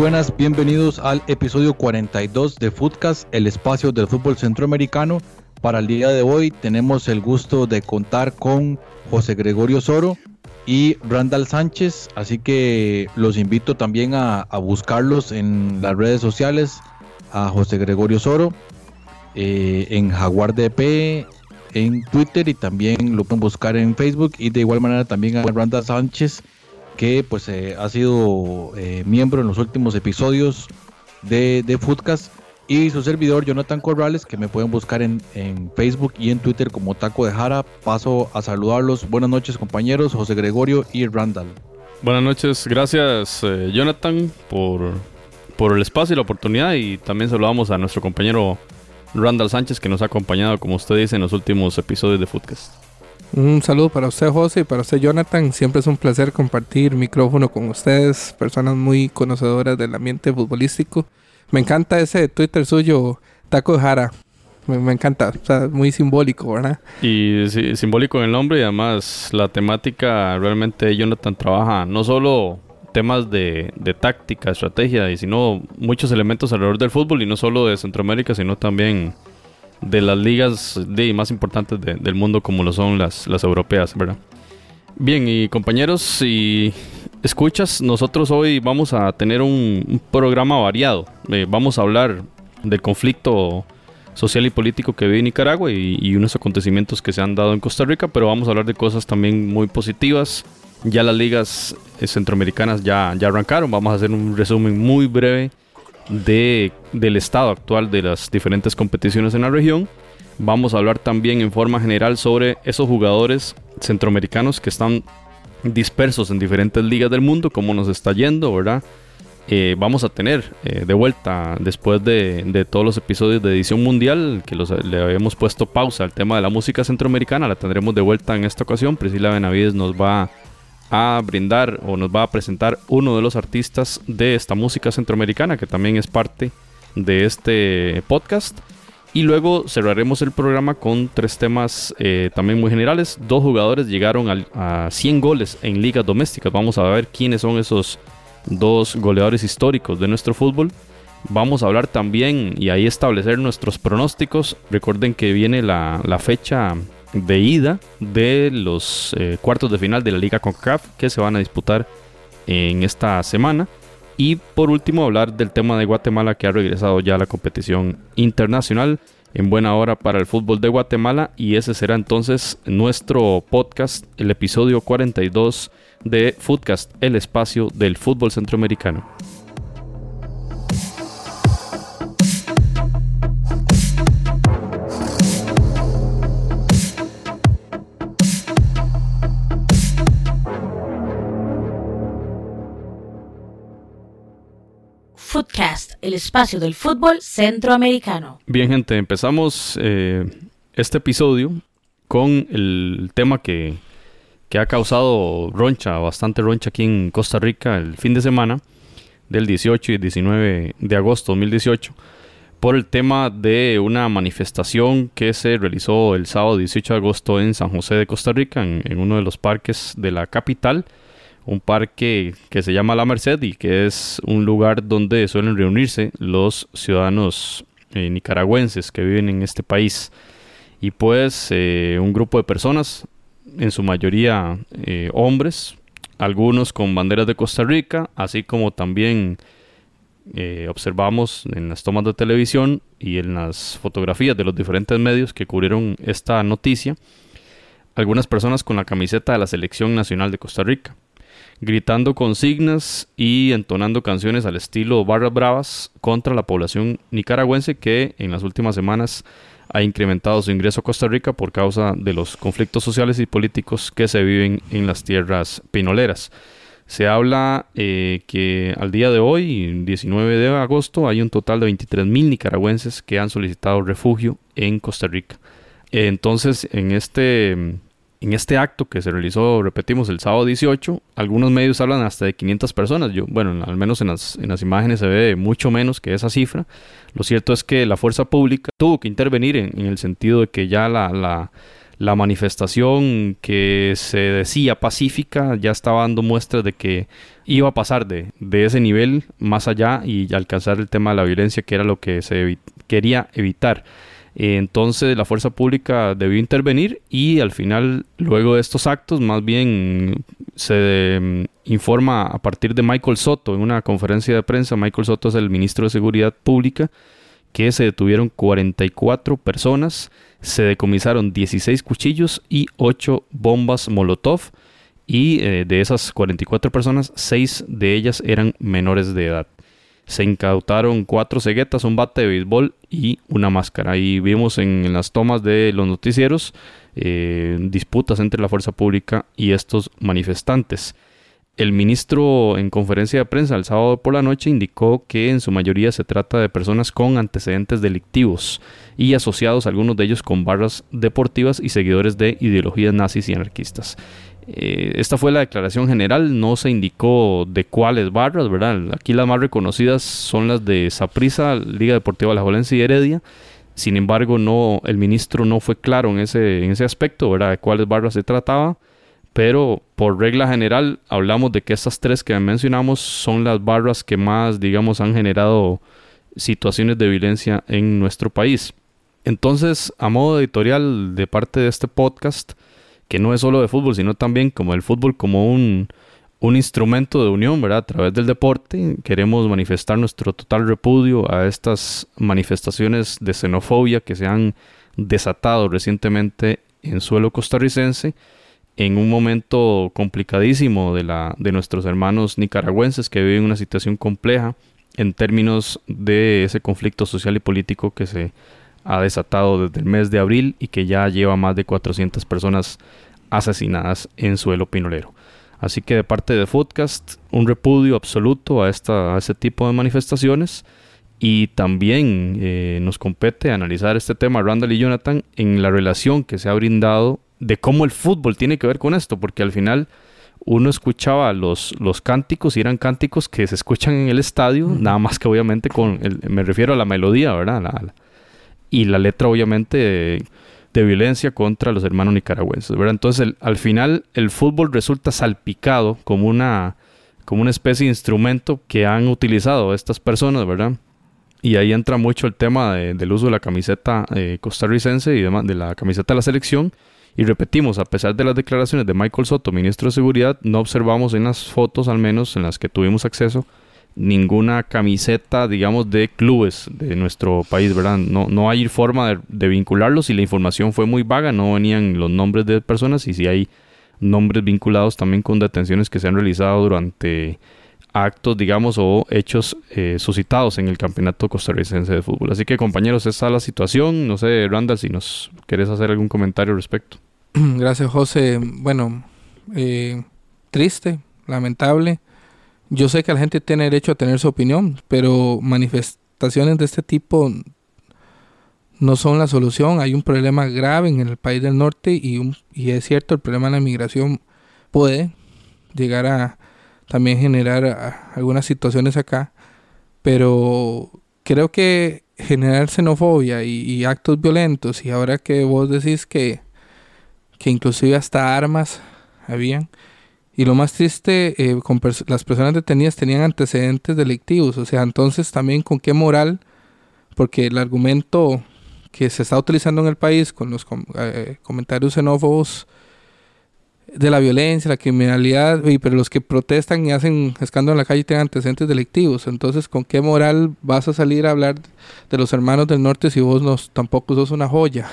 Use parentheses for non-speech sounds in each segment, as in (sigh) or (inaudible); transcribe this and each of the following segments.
Buenas, bienvenidos al episodio 42 de Footcast, el espacio del fútbol centroamericano. Para el día de hoy tenemos el gusto de contar con José Gregorio Soro y Randall Sánchez, así que los invito también a, buscarlos en las redes sociales, a José Gregorio Soro, eh, en Jaguar DP, en Twitter y también lo pueden buscar en Facebook y de igual manera también a Randall Sánchez que pues eh, ha sido eh, miembro en los últimos episodios de, de Foodcast y su servidor Jonathan Corrales que me pueden buscar en, en, Facebook y en Twitter como Taco de Jara. Paso a saludarlos. Buenas noches compañeros, José Gregorio y Randall. Buenas noches, gracias eh, Jonathan por, por el espacio y la oportunidad y también saludamos a nuestro compañero Randall Sánchez que nos ha acompañado como usted dice en los últimos episodios de Foodcast. Un saludo para usted, José, y para usted, Jonathan. Siempre es un placer compartir micrófono con ustedes, personas muy conocedoras del ambiente futbolístico. Me encanta ese Twitter suyo, Taco de Jara. Me, me encanta, o sea, muy simbólico, ¿verdad? Y sí, simbólico en el nombre y además la temática realmente Jonathan trabaja no solo temas de, de táctica, estrategia, y sino muchos elementos alrededor del fútbol y no solo de Centroamérica, sino también de las ligas más importantes de, del mundo como lo son las, las europeas, ¿verdad? Bien, y compañeros y escuchas, nosotros hoy vamos a tener un, un programa variado. Eh, vamos a hablar del conflicto social y político que vive Nicaragua y, y, unos acontecimientos que se han dado en Costa Rica, pero vamos a hablar de cosas también muy positivas. Ya las ligas eh, centroamericanas ya, ya arrancaron, vamos a hacer un resumen muy breve de, del estado actual de las diferentes competiciones en la región. Vamos a hablar también en forma general sobre esos jugadores centroamericanos que están dispersos en diferentes ligas del mundo, cómo nos está yendo, ¿verdad? Eh, vamos a tener eh, de vuelta después de, de, todos los episodios de edición mundial que los, le habíamos puesto pausa al tema de la música centroamericana, la tendremos de vuelta en esta ocasión. Priscila Benavides nos va a brindar o nos va a presentar uno de los artistas de esta música centroamericana que también es parte de este podcast. Y luego cerraremos el programa con tres temas eh, también muy generales. Dos jugadores llegaron a, a 100 goles en ligas domésticas. Vamos a ver quiénes son esos dos goleadores históricos de nuestro fútbol. Vamos a hablar también y ahí establecer nuestros pronósticos. Recuerden que viene la, la fecha de ida de los eh, cuartos de final de la Liga CONCACAF que se van a disputar en esta semana. Y por último hablar del tema de Guatemala que ha regresado ya a la competición internacional en buena hora para el fútbol de Guatemala y ese será entonces nuestro podcast, el episodio 42 de Footcast, el espacio del fútbol centroamericano. Footcast, el espacio del fútbol centroamericano. Bien, gente, empezamos eh, este episodio con el tema que, que, ha causado roncha, bastante roncha aquí en Costa Rica el fin de semana del 18 y 19 de agosto de 2018 por el tema de una manifestación que se realizó el sábado 18 de agosto en San José de Costa Rica, en, en uno de los parques de la capital un parque que se llama La Merced y que es un lugar donde suelen reunirse los ciudadanos eh, nicaragüenses que viven en este país. Y pues eh, un grupo de personas, en su mayoría eh, hombres, algunos con banderas de Costa Rica, así como también observamos en las tomas de televisión y en las fotografías de los diferentes medios que cubrieron esta noticia, algunas personas con la camiseta de la Selección Nacional de Costa Rica gritando consignas y entonando canciones al estilo barras bravas contra la población nicaragüense que en las últimas semanas ha incrementado su ingreso a Costa Rica por causa de los conflictos sociales y políticos que se viven en las tierras pinoleras. Se habla eh, que al día de hoy, 19 de agosto, hay un total de 23 mil nicaragüenses que han solicitado refugio en Costa Rica. Entonces, en este, en este acto que se realizó, repetimos, el sábado 18, algunos medios hablan hasta de 500 personas. Yo, bueno, al menos en las, en las imágenes se ve mucho menos que esa cifra. Lo cierto es que la fuerza pública tuvo que intervenir en, en el sentido de que ya la, la la manifestación que se decía pacífica ya estaba dando muestras de que iba a pasar de, ese nivel más allá y alcanzar el tema de la violencia que era lo que se quería evitar. Entonces la fuerza pública debió intervenir y al final, luego de estos actos, más bien se mm, informa a partir de Michael Soto en una conferencia de prensa. Michael Soto es el ministro de Seguridad Pública que se detuvieron 44 personas se decomisaron 16 cuchillos y 8 bombas Molotov. Y eh, de esas 44 personas, 6 de ellas eran menores de edad. Se incautaron 4 ceguetas, un bate de béisbol y una máscara. Y vimos en, las tomas de los noticieros eh, disputas entre la fuerza pública y estos manifestantes. El ministro en conferencia de prensa el sábado por la noche indicó que en su mayoría se trata de personas con antecedentes delictivos y asociados algunos de ellos con barras deportivas y seguidores de ideologías nazis y anarquistas. Eh, esta fue la declaración general, no se indicó de cuáles barras, ¿verdad? Aquí las más reconocidas son las de Saprissa, Liga Deportiva Alajuelense y Heredia. Sin embargo, no, el ministro no fue claro en ese, en ese aspecto, ¿verdad? De cuáles barras se trataba pero por regla general hablamos de que estas tres que mencionamos son las barras que más, digamos, han generado situaciones de violencia en nuestro país. Entonces, a modo editorial de parte de este podcast, que no es solo de fútbol, sino también como el fútbol como un, un instrumento de unión, ¿verdad? A través del deporte, queremos manifestar nuestro total repudio a estas manifestaciones de xenofobia que se han desatado recientemente en suelo costarricense en un momento complicadísimo de, la, de nuestros hermanos nicaragüenses que viven una situación compleja en términos de ese conflicto social y político que se ha desatado desde el mes de abril y que ya lleva más de 400 personas asesinadas en suelo pinolero. Así que de parte de Foodcast, un repudio absoluto a, esta, a este tipo de manifestaciones y también eh, nos compete analizar este tema, Randall y Jonathan, en la relación que se ha brindado de cómo el fútbol tiene que ver con esto, porque al final uno escuchaba los, los cánticos y eran cánticos que se escuchan en el estadio, nada más que obviamente con, el, me refiero a la melodía, ¿verdad? Y la letra obviamente de, violencia contra los hermanos nicaragüenses, ¿verdad? Entonces al final el fútbol resulta salpicado como una, como una especie de instrumento que han utilizado estas personas, ¿verdad? Y ahí entra mucho el tema del uso de la camiseta eh, costarricense y de la camiseta de la selección y repetimos, a pesar de las declaraciones de Michael Soto, ministro de Seguridad, no observamos en las fotos, al menos en las que tuvimos acceso, ninguna camiseta, digamos, de clubes de nuestro país, ¿verdad? No, no hay forma de, vincularlos y la información fue muy vaga, no venían los nombres de personas y si hay nombres vinculados también con detenciones que se han realizado durante actos, digamos, o hechos eh, suscitados en el campeonato costarricense de fútbol. Así que compañeros, esa es la situación. No sé, Randall, si nos querés hacer algún comentario al respecto. (clears throat) Gracias, José. Bueno, eh, triste, lamentable. Yo sé que la gente tiene derecho a tener su opinión, pero manifestaciones de este tipo no son la solución. Hay un problema grave en el país del norte y, y es cierto, el problema de la inmigración puede llegar a también generar algunas situaciones acá, pero creo que generar xenofobia y, actos violentos, y ahora que vos decís que, que inclusive hasta armas habían, y lo más triste, eh, con las personas detenidas tenían antecedentes delictivos, o sea, entonces también con qué moral, porque el argumento que se está utilizando en el país con los eh, comentarios xenófobos de la violencia, la criminalidad, pero los que protestan y hacen escándalo en la calle tienen antecedentes delictivos. Entonces, ¿con qué moral vas a salir a hablar de los hermanos del norte si vos no, tampoco sos una joya?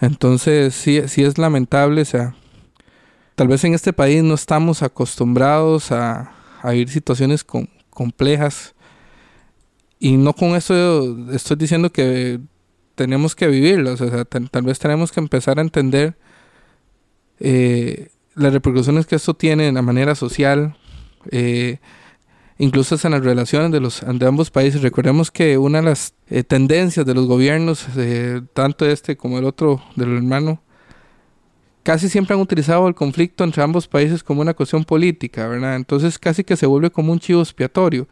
Entonces, sí, sí es lamentable, o sea, tal vez en este país no estamos acostumbrados a, a vivir situaciones complejas. Y no con eso estoy diciendo que tenemos que vivirlas. O sea, tal vez tenemos que empezar a entender eh, las repercusiones que esto tiene en la manera social, eh, incluso en las relaciones de, los, de ambos países. Recordemos que una de las eh, tendencias de los gobiernos, eh, tanto este como el otro del hermano, casi siempre han utilizado el conflicto entre ambos países como una cuestión política, ¿verdad? Entonces casi que se vuelve como un chivo expiatorio.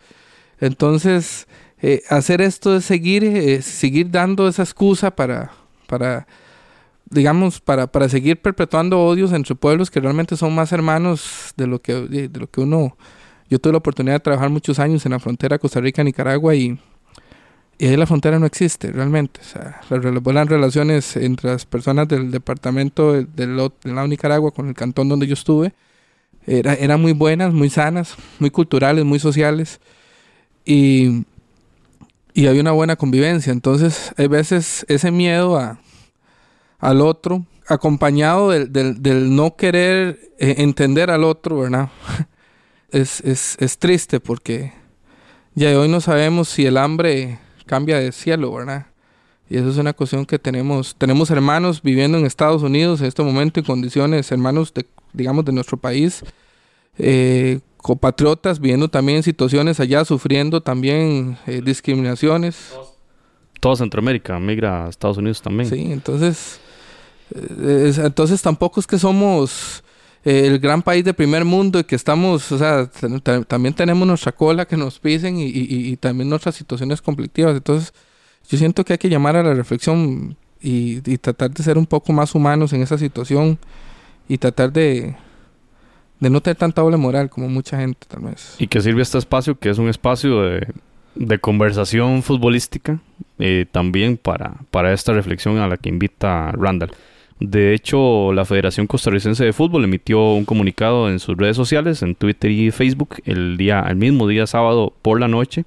Entonces, eh, hacer esto es seguir, eh, seguir dando esa excusa para, para digamos, para, para seguir perpetuando odios entre pueblos que realmente son más hermanos de lo que, de, lo que uno... Yo tuve la oportunidad de trabajar muchos años en la frontera Costa Rica-Nicaragua y, y ahí la frontera no existe realmente. O sea, las relaciones entre las personas del departamento del lado de Nicaragua con el cantón donde yo estuve era, eran muy buenas, muy sanas, muy culturales, muy sociales y, y había una buena convivencia. Entonces, hay veces ese miedo a, al otro, acompañado del, del, del no querer eh, entender al otro, ¿verdad? (laughs) es, es, es triste porque ya hoy no sabemos si el hambre cambia de cielo, ¿verdad? Y eso es una cuestión que tenemos. Tenemos hermanos viviendo en Estados Unidos en este momento en condiciones, hermanos de, digamos, de nuestro país, eh, compatriotas viviendo también situaciones allá, sufriendo también eh, discriminaciones. Toda Centroamérica migra a Estados Unidos también. Sí, entonces, eh, es- entonces tampoco es que somos el gran país de primer mundo y que estamos, o sea, también tenemos nuestra cola que nos pisen y, también nuestras situaciones conflictivas. Entonces, yo siento que hay que llamar a la reflexión y, tratar de ser un poco más humanos en esa situación y tratar de, de no tener tanta doble moral como mucha gente tal vez. Y que sirve este espacio, que es un espacio de, de conversación futbolística, eh, también para, para esta reflexión a la que invita Randall. De hecho, la Federación Costarricense de Fútbol emitió un comunicado en sus redes sociales, en Twitter y Facebook, el, día, el mismo día sábado por la noche,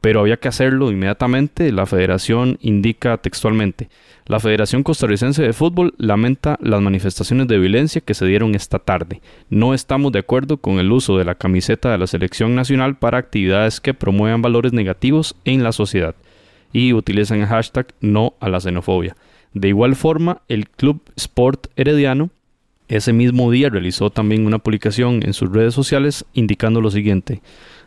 pero había que hacerlo inmediatamente. La federación indica textualmente, la Federación Costarricense de Fútbol lamenta las manifestaciones de violencia que se dieron esta tarde. No estamos de acuerdo con el uso de la camiseta de la selección nacional para actividades que promuevan valores negativos en la sociedad y utilizan el hashtag no a la xenofobia. De igual forma, el Club Sport Herediano ese mismo día realizó también una publicación en sus redes sociales indicando lo siguiente.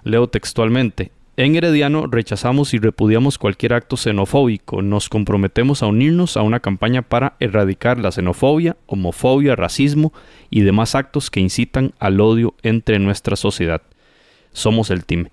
Leo textualmente. En Herediano rechazamos y repudiamos cualquier acto xenofóbico. Nos comprometemos a unirnos a una campaña para erradicar la xenofobia, homofobia, racismo y demás actos que incitan al odio entre nuestra sociedad. Somos el team.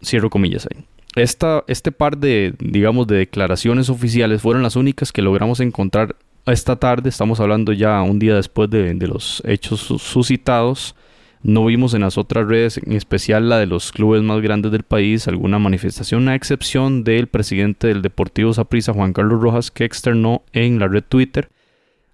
Cierro comillas ahí. Esta, este par de, digamos, de declaraciones oficiales fueron las únicas que logramos encontrar esta tarde. Estamos hablando ya un día después de, los hechos su- suscitados. No vimos en las otras redes, en especial la de los clubes más grandes del país, alguna manifestación, a excepción del presidente del Deportivo Saprissa, Juan Carlos Rojas, que externó en la red Twitter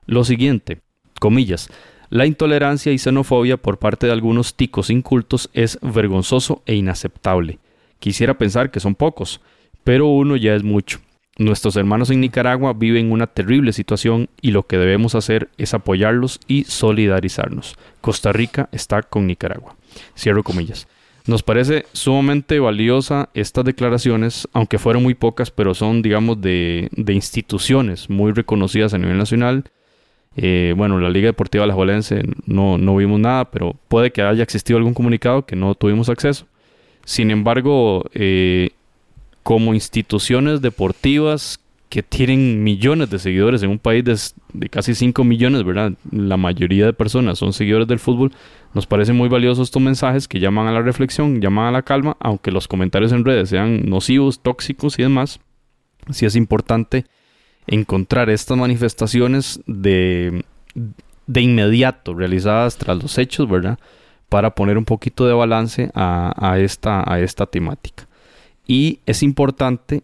lo siguiente, comillas, la intolerancia y xenofobia por parte de algunos ticos incultos es vergonzoso e inaceptable. Quisiera pensar que son pocos, pero uno ya es mucho. Nuestros hermanos en Nicaragua viven una terrible situación y lo que debemos hacer es apoyarlos y solidarizarnos. Costa Rica está con Nicaragua. Cierro comillas. Nos parece sumamente valiosa estas declaraciones, aunque fueron muy pocas, pero son, digamos, de, de instituciones muy reconocidas a nivel nacional. Eh, bueno, la Liga Deportiva Alajuelense no, no vimos nada, pero puede que haya existido algún comunicado que no tuvimos acceso. Sin embargo, eh, como instituciones deportivas que tienen millones de seguidores en un país de, de casi 5 millones, ¿verdad? La mayoría de personas son seguidores del fútbol. Nos parecen muy valiosos estos mensajes que llaman a la reflexión, llaman a la calma, aunque los comentarios en redes sean nocivos, tóxicos y demás. Sí es importante encontrar estas manifestaciones de, de inmediato realizadas tras los hechos, ¿verdad? Para poner un poquito de balance a, esta, temática. Y es importante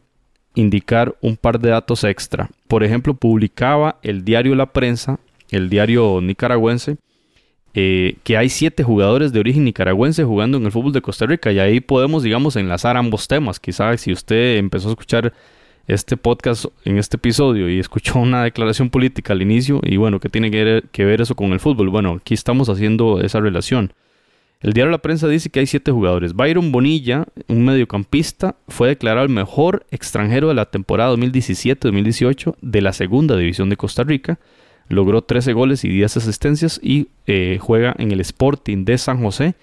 indicar un par de datos extra. Por ejemplo, publicaba el diario La Prensa, el diario nicaragüense, eh, que hay siete jugadores de origen nicaragüense jugando en el fútbol de Costa Rica. Y ahí podemos, digamos, enlazar ambos temas. Quizás si usted empezó a escuchar este podcast en este episodio y escuchó una declaración política al inicio, y bueno, ¿qué tiene que ver eso con el fútbol? Bueno, aquí estamos haciendo esa relación. El diario La Prensa dice que hay siete jugadores. Byron Bonilla, un mediocampista, fue declarado el mejor extranjero de la temporada 2017-2018 de la segunda división de Costa Rica. Logró 13 goles y 10 asistencias y eh, juega en el Sporting de San José.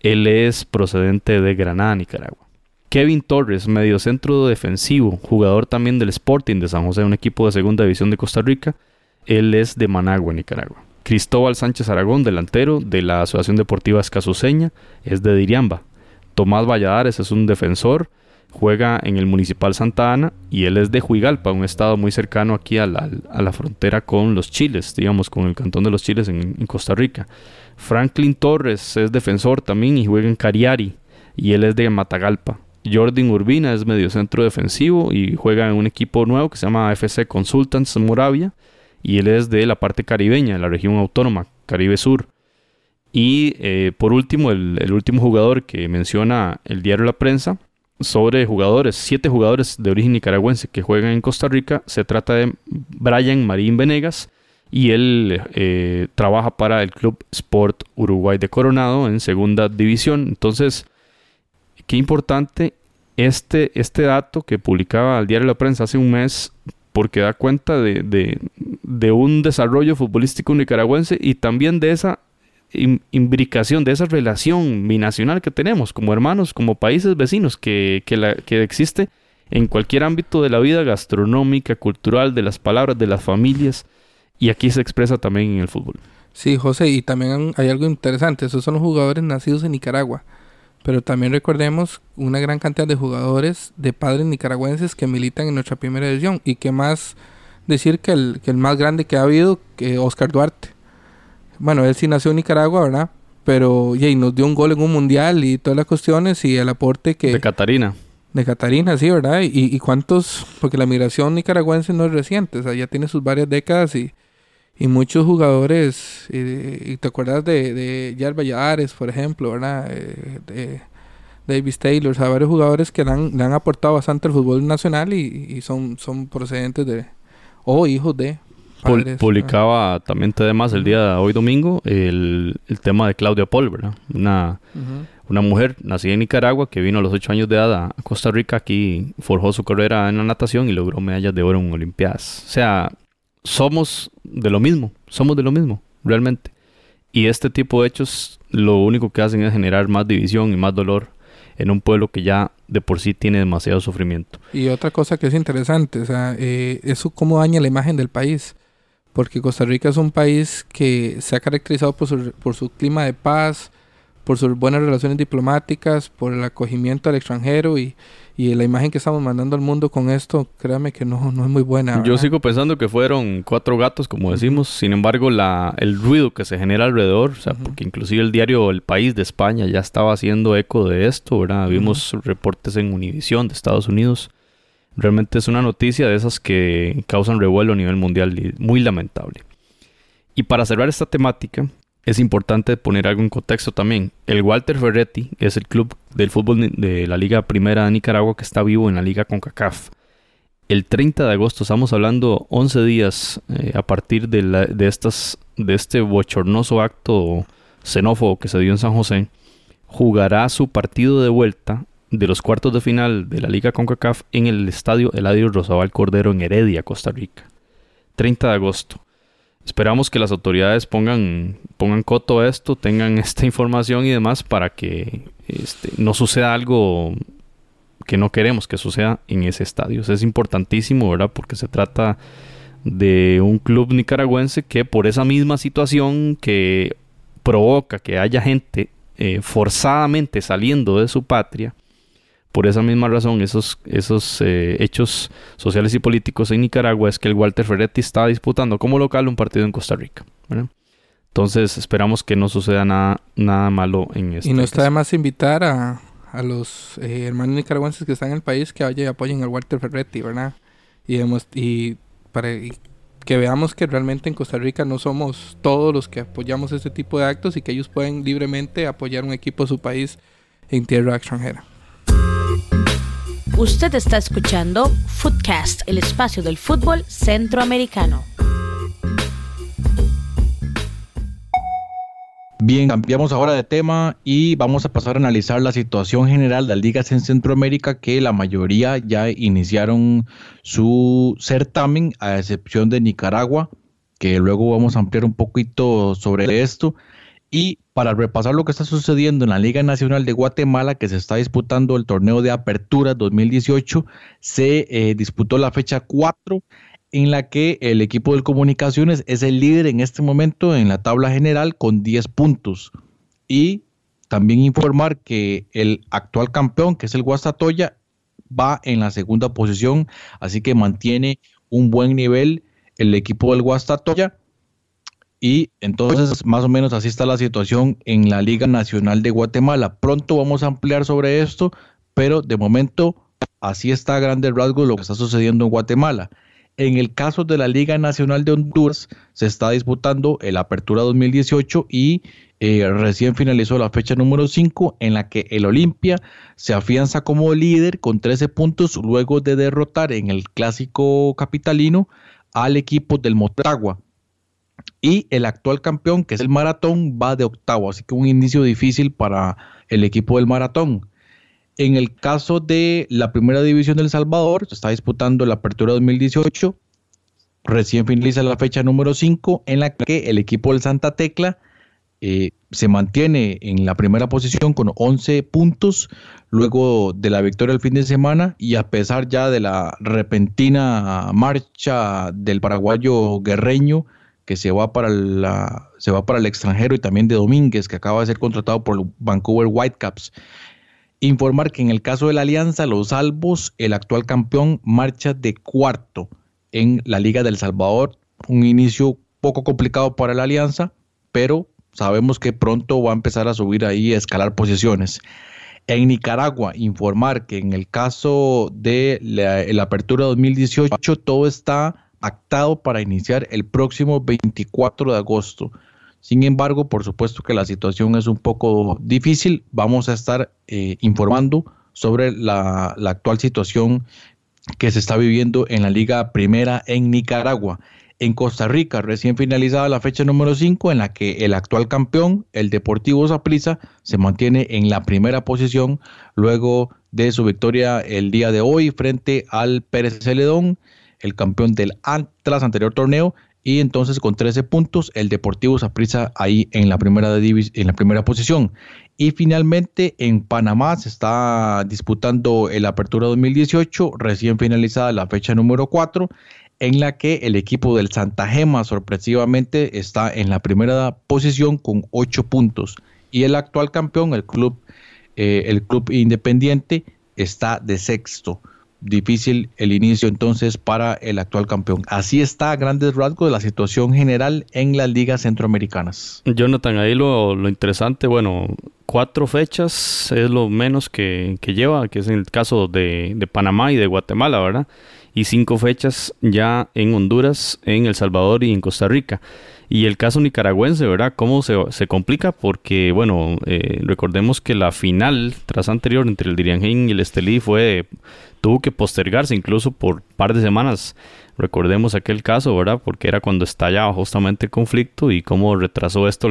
Él es procedente de Granada, Nicaragua. Kevin Torres, mediocentro defensivo, jugador también del Sporting de San José, un equipo de segunda división de Costa Rica. Él es de Managua, Nicaragua. Cristóbal Sánchez Aragón, delantero de la Asociación Deportiva Escasuseña, es de Diriamba. Tomás Valladares es un defensor, juega en el Municipal Santa Ana y él es de Huigalpa, un estado muy cercano aquí a la, frontera con los Chiles, digamos, con el Cantón de los Chiles en, en Costa Rica. Franklin Torres es defensor también y juega en Cariari y él es de Matagalpa. Jordan Urbina es mediocentro defensivo y juega en un equipo nuevo que se llama FC Consultants Moravia y él es de la parte caribeña, de la región autónoma, Caribe Sur. Y eh, por último, el, último jugador que menciona el diario La Prensa sobre jugadores, siete jugadores de origen nicaragüense que juegan en Costa Rica, se trata de Brian Marín Venegas y él eh, trabaja para el Club Sport Uruguay de Coronado en segunda división. Entonces, qué importante este, este dato que publicaba el diario La Prensa hace un mes, porque da cuenta de, un desarrollo futbolístico nicaragüense y también de esa imbricación, de esa relación binacional que tenemos como hermanos, como países vecinos, que, la, que existe en cualquier ámbito de la vida gastronómica, cultural, de las palabras, de las familias, y aquí se expresa también en el fútbol. Sí, José, y también hay algo interesante, esos son los jugadores nacidos en Nicaragua. Pero también recordemos una gran cantidad de jugadores de padres nicaragüenses que militan en nuestra primera división. Y que más decir que el, que el más grande que ha habido, que Oscar Duarte. Bueno, él sí nació en Nicaragua, ¿verdad? Pero y nos dio un gol en un mundial y todas las cuestiones y el aporte que... De Catarina. De Catarina, sí, ¿verdad? Y, y cuántos, porque la migración nicaragüense no es reciente, o sea, ya tiene sus varias décadas y, y muchos jugadores, y, te acuerdas de, de Yar Valladares, por ejemplo, ¿verdad? Eh, de Davis Taylor, o sea, varios jugadores que le han, le han aportado bastante al fútbol nacional y, son, son procedentes de, o hijos de. publicaba también además el día de hoy domingo el, el tema de Claudia Paul, ¿verdad? Una, una mujer nacida en Nicaragua que vino a los ocho años de edad a Costa Rica, aquí forjó su carrera en la natación y logró medallas de oro en Olimpiadas. O sea, somos de lo mismo, somos de lo mismo, realmente. Y este tipo de hechos lo único que hacen es generar más división y más dolor en un pueblo que ya de por sí tiene demasiado sufrimiento. Y otra cosa que es interesante, o sea, eh, eso cómo daña la imagen del país. Porque Costa Rica es un país que se ha caracterizado por su, por su clima de paz, por sus buenas relaciones diplomáticas, por el acogimiento al extranjero y, y la imagen que estamos mandando al mundo con esto, créame que no, no es muy buena. Yo sigo pensando que fueron cuatro gatos, como decimos. Sin embargo, la, el ruido que se genera alrededor, o sea, porque inclusive el diario El País de España ya estaba haciendo eco de esto, ¿verdad? Vimos reportes en Univisión de Estados Unidos. Realmente es una noticia de esas que causan revuelo a nivel mundial y muy lamentable. Y para cerrar esta temática, es importante poner algo en contexto también. El Walter Ferretti es el club del fútbol de la Liga Primera de Nicaragua que está vivo en la Liga CONCACAF. El 30 de agosto, estamos hablando 11 días eh, a partir de, de, estas, de este bochornoso acto xenófobo que se dio en San José, jugará su partido de vuelta de los cuartos de final de la Liga CONCACAF en el estadio Eladio Rosabal Cordero en Heredia, Costa Rica. 30 de agosto. Esperamos que las autoridades pongan, pongan coto a esto, tengan (laughs) esta información y demás para que este, no suceda algo que no queremos que suceda en ese estadio. es importantísimo, ¿verdad? Porque se trata de un club nicaragüense que por esa misma situación que provoca que haya gente eh, forzadamente saliendo de su patria, por esa misma razón, esos, esos eh, hechos sociales y políticos en Nicaragua es que el Walter Ferretti está disputando como local un partido en Costa Rica. Entonces esperamos que no suceda nada, nada malo en esto. Y no está de más invitar a, a los eh, hermanos nicaragüenses que están en el país que vayan y apoyen al Walter Ferretti, ¿verdad? Y, y para que veamos que realmente en Costa Rica no somos todos los que apoyamos este tipo de actos y que ellos pueden libremente apoyar un equipo de su país en tierra extranjera. Usted está escuchando Footcast, el espacio del fútbol centroamericano. Bien, cambiamos ahora de tema y vamos a pasar a analizar la situación general de las ligas en Centroamérica que la mayoría ya iniciaron su certamen a excepción de Nicaragua, que luego vamos a ampliar un poquito sobre esto. Y para repasar lo que está sucediendo en la Liga Nacional de Guatemala, que se está disputando el torneo de apertura 2018, se eh, disputó la fecha 4 en la que el equipo de comunicaciones es el líder en este momento en la tabla general con 10 puntos. Y también informar que el actual campeón, que es el Guastatoya, va en la segunda posición, así que mantiene un buen nivel el equipo del Guastatoya. Y entonces, más o menos así está la situación en la Liga Nacional de Guatemala. Pronto vamos a ampliar sobre esto, pero de momento así está a grandes rasgos lo que está sucediendo en Guatemala. En el caso de la Liga Nacional de Honduras, se está disputando el Apertura 2018 y eh, recién finalizó la fecha número 5 en la que el Olimpia se afianza como líder con 13 puntos luego de derrotar en el clásico capitalino al equipo del Motagua. Y el actual campeón, que es el Maratón, va de octavo, así que un inicio difícil para el equipo del Maratón. En el caso de la primera división del Salvador, se está disputando la apertura 2018. Recién finaliza la fecha número 5 en la que el equipo del Santa Tecla eh, se mantiene en la primera posición con 11 puntos luego de la victoria el fin de semana y a pesar ya de la repentina marcha del paraguayo guerreño que se va para la, se va para el extranjero y también de Domínguez que acaba de ser contratado por Vancouver Whitecaps. Informar que en el caso de la Alianza, los Salvos, el actual campeón, marcha de cuarto en la Liga del Salvador. Un inicio poco complicado para la Alianza, pero sabemos que pronto va a empezar a subir ahí, a escalar posiciones. En Nicaragua, informar que en el caso de la, la, apertura 2018, todo está actado para iniciar el próximo 24 de agosto. Sin embargo, por supuesto que la situación es un poco difícil. Vamos a estar eh, informando sobre la, actual situación que se está viviendo en la Liga Primera en Nicaragua. En Costa Rica, recién finalizada la fecha número 5, en la que el actual campeón, el Deportivo Saprissa, se mantiene en la primera posición luego de su victoria el día de hoy frente al Pérez Celedón, el campeón del tras anterior torneo, y entonces con 13 puntos el Deportivo Saprissa ahí en la primera en la primera posición. Y finalmente en Panamá se está disputando el Apertura 2018, recién finalizada la fecha número 4, en la que el equipo del Santa Gema sorpresivamente está en la primera posición con 8 puntos y el actual campeón, el club eh, el club independiente está de sexto difícil el inicio entonces para el actual campeón. Así está a grandes rasgos la situación general en las ligas centroamericanas. Jonathan, ahí lo, lo interesante, bueno, cuatro fechas es lo menos que, que lleva, que es en el caso de, de, Panamá y de Guatemala, ¿verdad? Y cinco fechas ya en Honduras, en El Salvador y en Costa Rica. Y el caso nicaragüense, ¿verdad? ¿Cómo se, se complica? Porque, bueno, eh, recordemos que la final tras anterior entre el Diriangén y el Estelí fue tuvo que postergarse incluso por par de semanas. Recordemos aquel caso, ¿verdad? Porque era cuando estallaba justamente el conflicto y cómo retrasó esto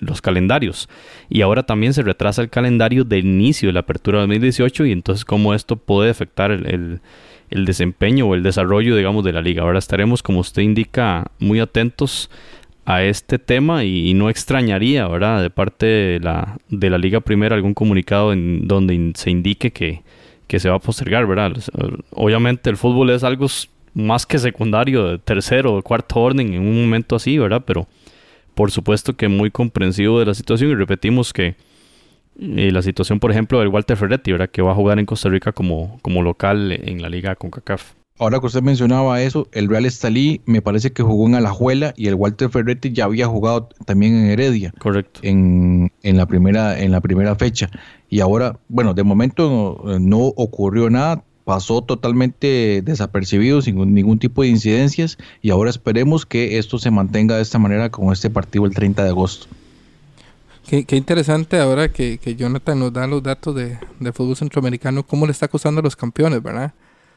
los calendarios. Y ahora también se retrasa el calendario de inicio de la apertura 2018 y entonces cómo esto puede afectar el, el desempeño o el desarrollo, digamos, de la liga. Ahora estaremos, como usted indica, muy atentos a este tema y, no extrañaría, ¿verdad? De parte de la, de la Liga Primera algún comunicado en donde se indique que, que se va a postergar, ¿verdad? Obviamente el fútbol es algo más que secundario, de tercero o cuarto orden en un momento así, ¿verdad? Pero por supuesto que muy comprensivo de la situación y repetimos que eh, la situación, por ejemplo, del Walter Ferretti, ¿verdad? Que va a jugar en Costa Rica como, como local en la liga CONCACAF. Ahora que usted mencionaba eso, el Real Estalí me parece que jugó en Alajuela y el Walter Ferretti ya había jugado también en Heredia. Correcto. En, en, la, primera, en la primera fecha. Y ahora, bueno, de momento no, ocurrió nada, pasó totalmente desapercibido, sin ningún tipo de incidencias. Y ahora esperemos que esto se mantenga de esta manera con este partido el 30 de agosto. Qué, interesante ahora que, Jonathan nos da los datos de, de fútbol centroamericano, cómo le está costando a los campeones, ¿verdad?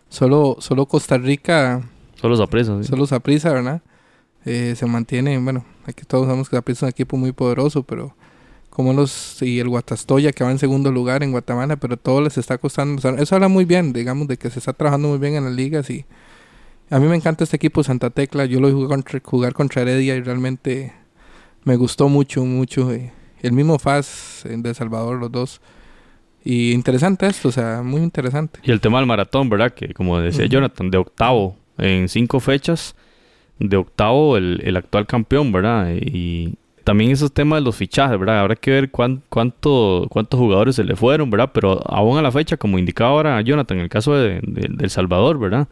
Solo, solo Costa Rica. Solo Zaprisa, sí. Solo ¿verdad? Eh, se mantiene, bueno, aquí todos sabemos que Zaprisa es un equipo muy poderoso, pero como los y el Guatastoya que va en segundo lugar en Guatemala, pero todo les está costando. o sea, eso habla muy bien, digamos, de que se está trabajando muy bien en las ligas y a mí me encanta este equipo Santa Tecla. Yo lo jugar contra, jugar contra Heredia y realmente me gustó mucho, mucho. eh, El mismo Faz eh, de Salvador, los dos. Y interesante esto, o sea, muy interesante. Y el tema del maratón, ¿verdad? Que como decía. Jonathan, de octavo en cinco fechas, de octavo el, el actual campeón, ¿verdad? Y también esos temas de los fichajes, ¿verdad? Habrá que ver cuán- cuánto, cuántos jugadores se le fueron, ¿verdad? Pero aún a la fecha, como indicaba ahora Jonathan, en el caso de, de- del Salvador, ¿verdad?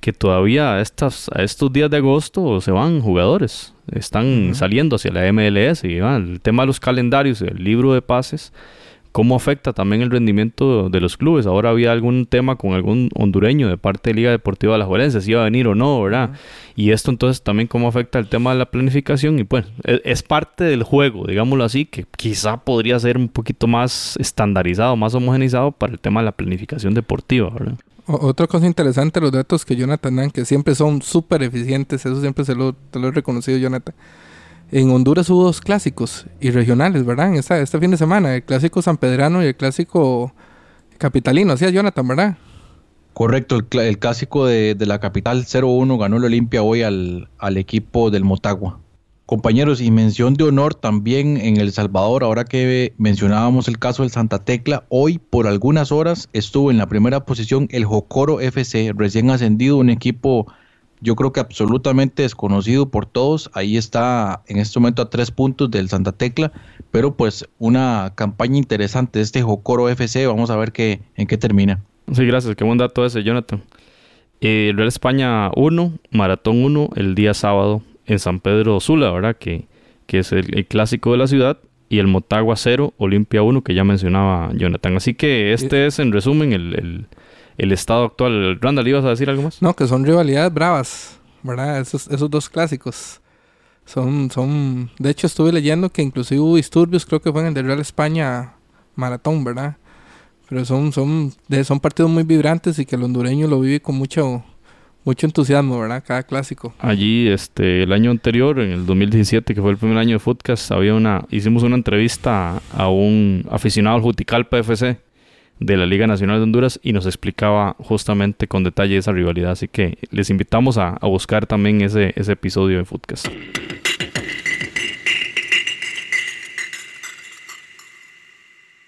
Que todavía a, estas, a estos días de agosto se van jugadores, están saliendo hacia la MLS. Y, ah, el tema de los calendarios, el libro de pases, cómo afecta también el rendimiento de los clubes. Ahora había algún tema con algún hondureño de parte de Liga Deportiva de la Juelense, si iba a venir o no, ¿verdad? Y esto entonces también cómo afecta el tema de la planificación y pues e- es parte del juego, digámoslo así, que quizá podría ser un poquito más estandarizado, más homogenizado para el tema de la planificación deportiva, ¿verdad? O- otra cosa interesante, los datos que Jonathan dan, que siempre son súper eficientes, eso siempre se lo, te lo he reconocido, Jonathan. En Honduras hubo dos clásicos y regionales, ¿verdad? En esta, este fin de semana, el clásico sanpedrano y el clásico capitalino, hacía Jonathan, ¿verdad? Correcto, el, clásico de, de la capital 0-1 ganó el Olimpia hoy al, al equipo del Motagua. Compañeros, y mención de honor también en El Salvador, ahora que mencionábamos el caso del Santa Tecla, hoy por algunas horas estuvo en la primera posición el Jocoro FC, recién ascendido, un equipo yo creo que absolutamente desconocido por todos, ahí está en este momento a tres puntos del Santa Tecla, pero pues una campaña interesante de este Jocoro FC, vamos a ver qué, en qué termina. Sí, gracias, qué buen dato ese, Jonathan. Eh, Real España 1, Maratón 1, el día sábado en San Pedro Sula, ¿verdad? Que, que es el, el clásico de la ciudad. Y el Motagua 0, Olimpia 1, que ya mencionaba Jonathan. Así que este es, en resumen, el, el- el estado actual. Randall, ¿ibas a decir algo más? No, que son rivalidades bravas, ¿verdad? Esos, esos dos clásicos. Son, son, de hecho estuve leyendo que inclusive hubo disturbios, creo que fue en el de Real España Maratón, ¿verdad? Pero son, son, de, son partidos muy vibrantes y que el hondureño lo vive con mucho, mucho entusiasmo, ¿verdad? Cada clásico. Allí, este, el año anterior, en el 2017, que fue el primer año de Footcast, había una, hicimos una entrevista a un aficionado al Juticalpa FC de la Liga Nacional de Honduras y nos explicaba justamente con detalle esa rivalidad. Así que les invitamos a, a buscar también ese, ese episodio de Footcast.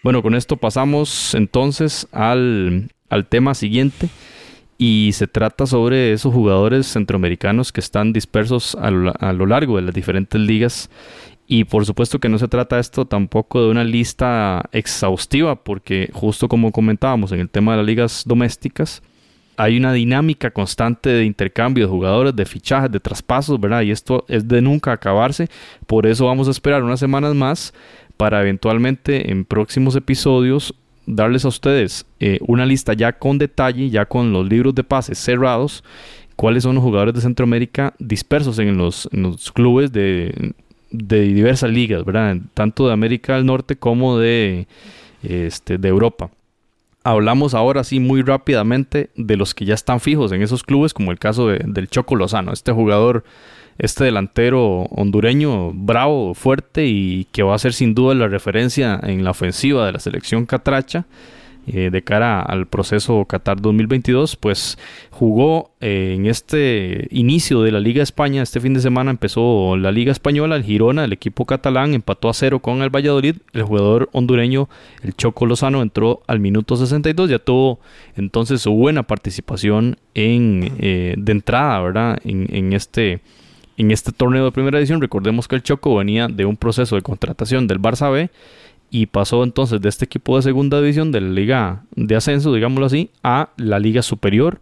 Bueno, con esto pasamos entonces al, al tema siguiente y se trata sobre esos jugadores centroamericanos que están dispersos a lo, a lo largo de las diferentes ligas y por supuesto que no se trata esto tampoco de una lista exhaustiva porque justo como comentábamos en el tema de las ligas domésticas hay una dinámica constante de intercambio de jugadores, de fichajes, de traspasos, ¿verdad? Y esto es de nunca acabarse. Por eso vamos a esperar unas semanas más para eventualmente en próximos episodios darles a ustedes eh, una lista ya con detalle, ya con los libros de pases cerrados, cuáles son los jugadores de Centroamérica dispersos en los, en los clubes de, de diversas ligas, ¿verdad? Tanto de América del Norte como de, este, de Europa. Hablamos ahora sí muy rápidamente de los que ya están fijos en esos clubes, como el caso de- del Choco Lozano, este jugador, este delantero hondureño bravo, fuerte y que va a ser sin duda la referencia en la ofensiva de la selección catracha eh, de cara al proceso Qatar 2022, pues jugó eh, en este inicio de la Liga España, este fin de semana empezó la Liga Española, el Girona, el equipo catalán empató a cero con el Valladolid, el jugador hondureño, el Choco Lozano, entró al minuto 62, ya tuvo entonces su buena participación en, eh, de entrada, ¿verdad? En, en este en este torneo de primera edición, recordemos que el Choco venía de un proceso de contratación del Barça B y pasó entonces de este equipo de segunda división de la liga de ascenso, digámoslo así, a la liga superior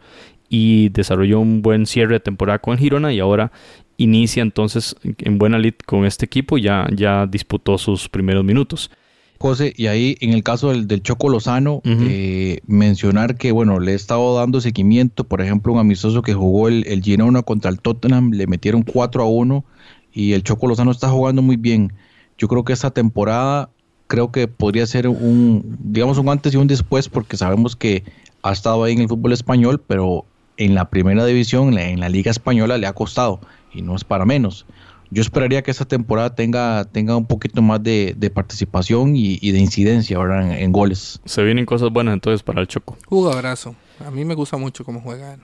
y desarrolló un buen cierre de temporada con Girona y ahora inicia entonces en buena lid con este equipo, ya, ya disputó sus primeros minutos. José, y ahí en el caso del, del Choco Lozano, eh, mencionar que, bueno, le he estado dando seguimiento, por ejemplo, un amistoso que jugó el, el Girona contra el Tottenham, le metieron 4 a 1 y el Choco Lozano está jugando muy bien. Yo creo que esta temporada creo que podría ser un, digamos, un antes y un después, porque sabemos que ha estado ahí en el fútbol español, pero en la primera división, en la, en la Liga Española, le ha costado y no es para menos. yo esperaría que esta temporada tenga, tenga un poquito más de, de participación y, y, de incidencia. En, en, goles. Se vienen cosas buenas entonces para el Choco. Jugadorazo. A mí me gusta mucho cómo juega.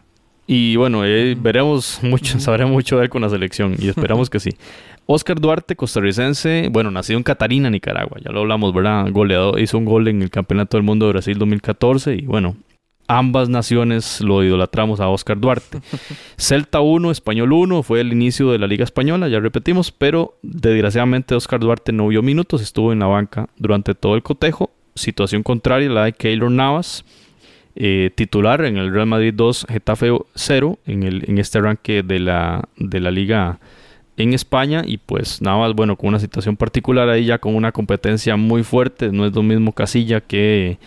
Y bueno, eh, veremos (laughs) mucho, sabremos mucho de él con la selección y esperamos que sí. (laughs) Oscar Duarte, costarricense, bueno, nacido en Catarina, Nicaragua, ya lo hablamos, ¿verdad? Goleador, hizo un gol en el Campeonato del Mundo de Brasil 2014 y bueno, ambas naciones lo idolatramos a Oscar Duarte. (laughs) Celta 1, Español 1, fue el inicio de la Liga Española, ya repetimos, pero desgraciadamente Oscar Duarte no vio minutos, estuvo en la banca durante todo el cotejo. Situación contraria la de Keylor Navas, eh, titular en el Real Madrid 2, Getafe 0, en, el, en este arranque de la, de la Liga en España y pues Navas, bueno, con una situación particular ahí ya con una competencia muy fuerte, no es lo mismo Casilla que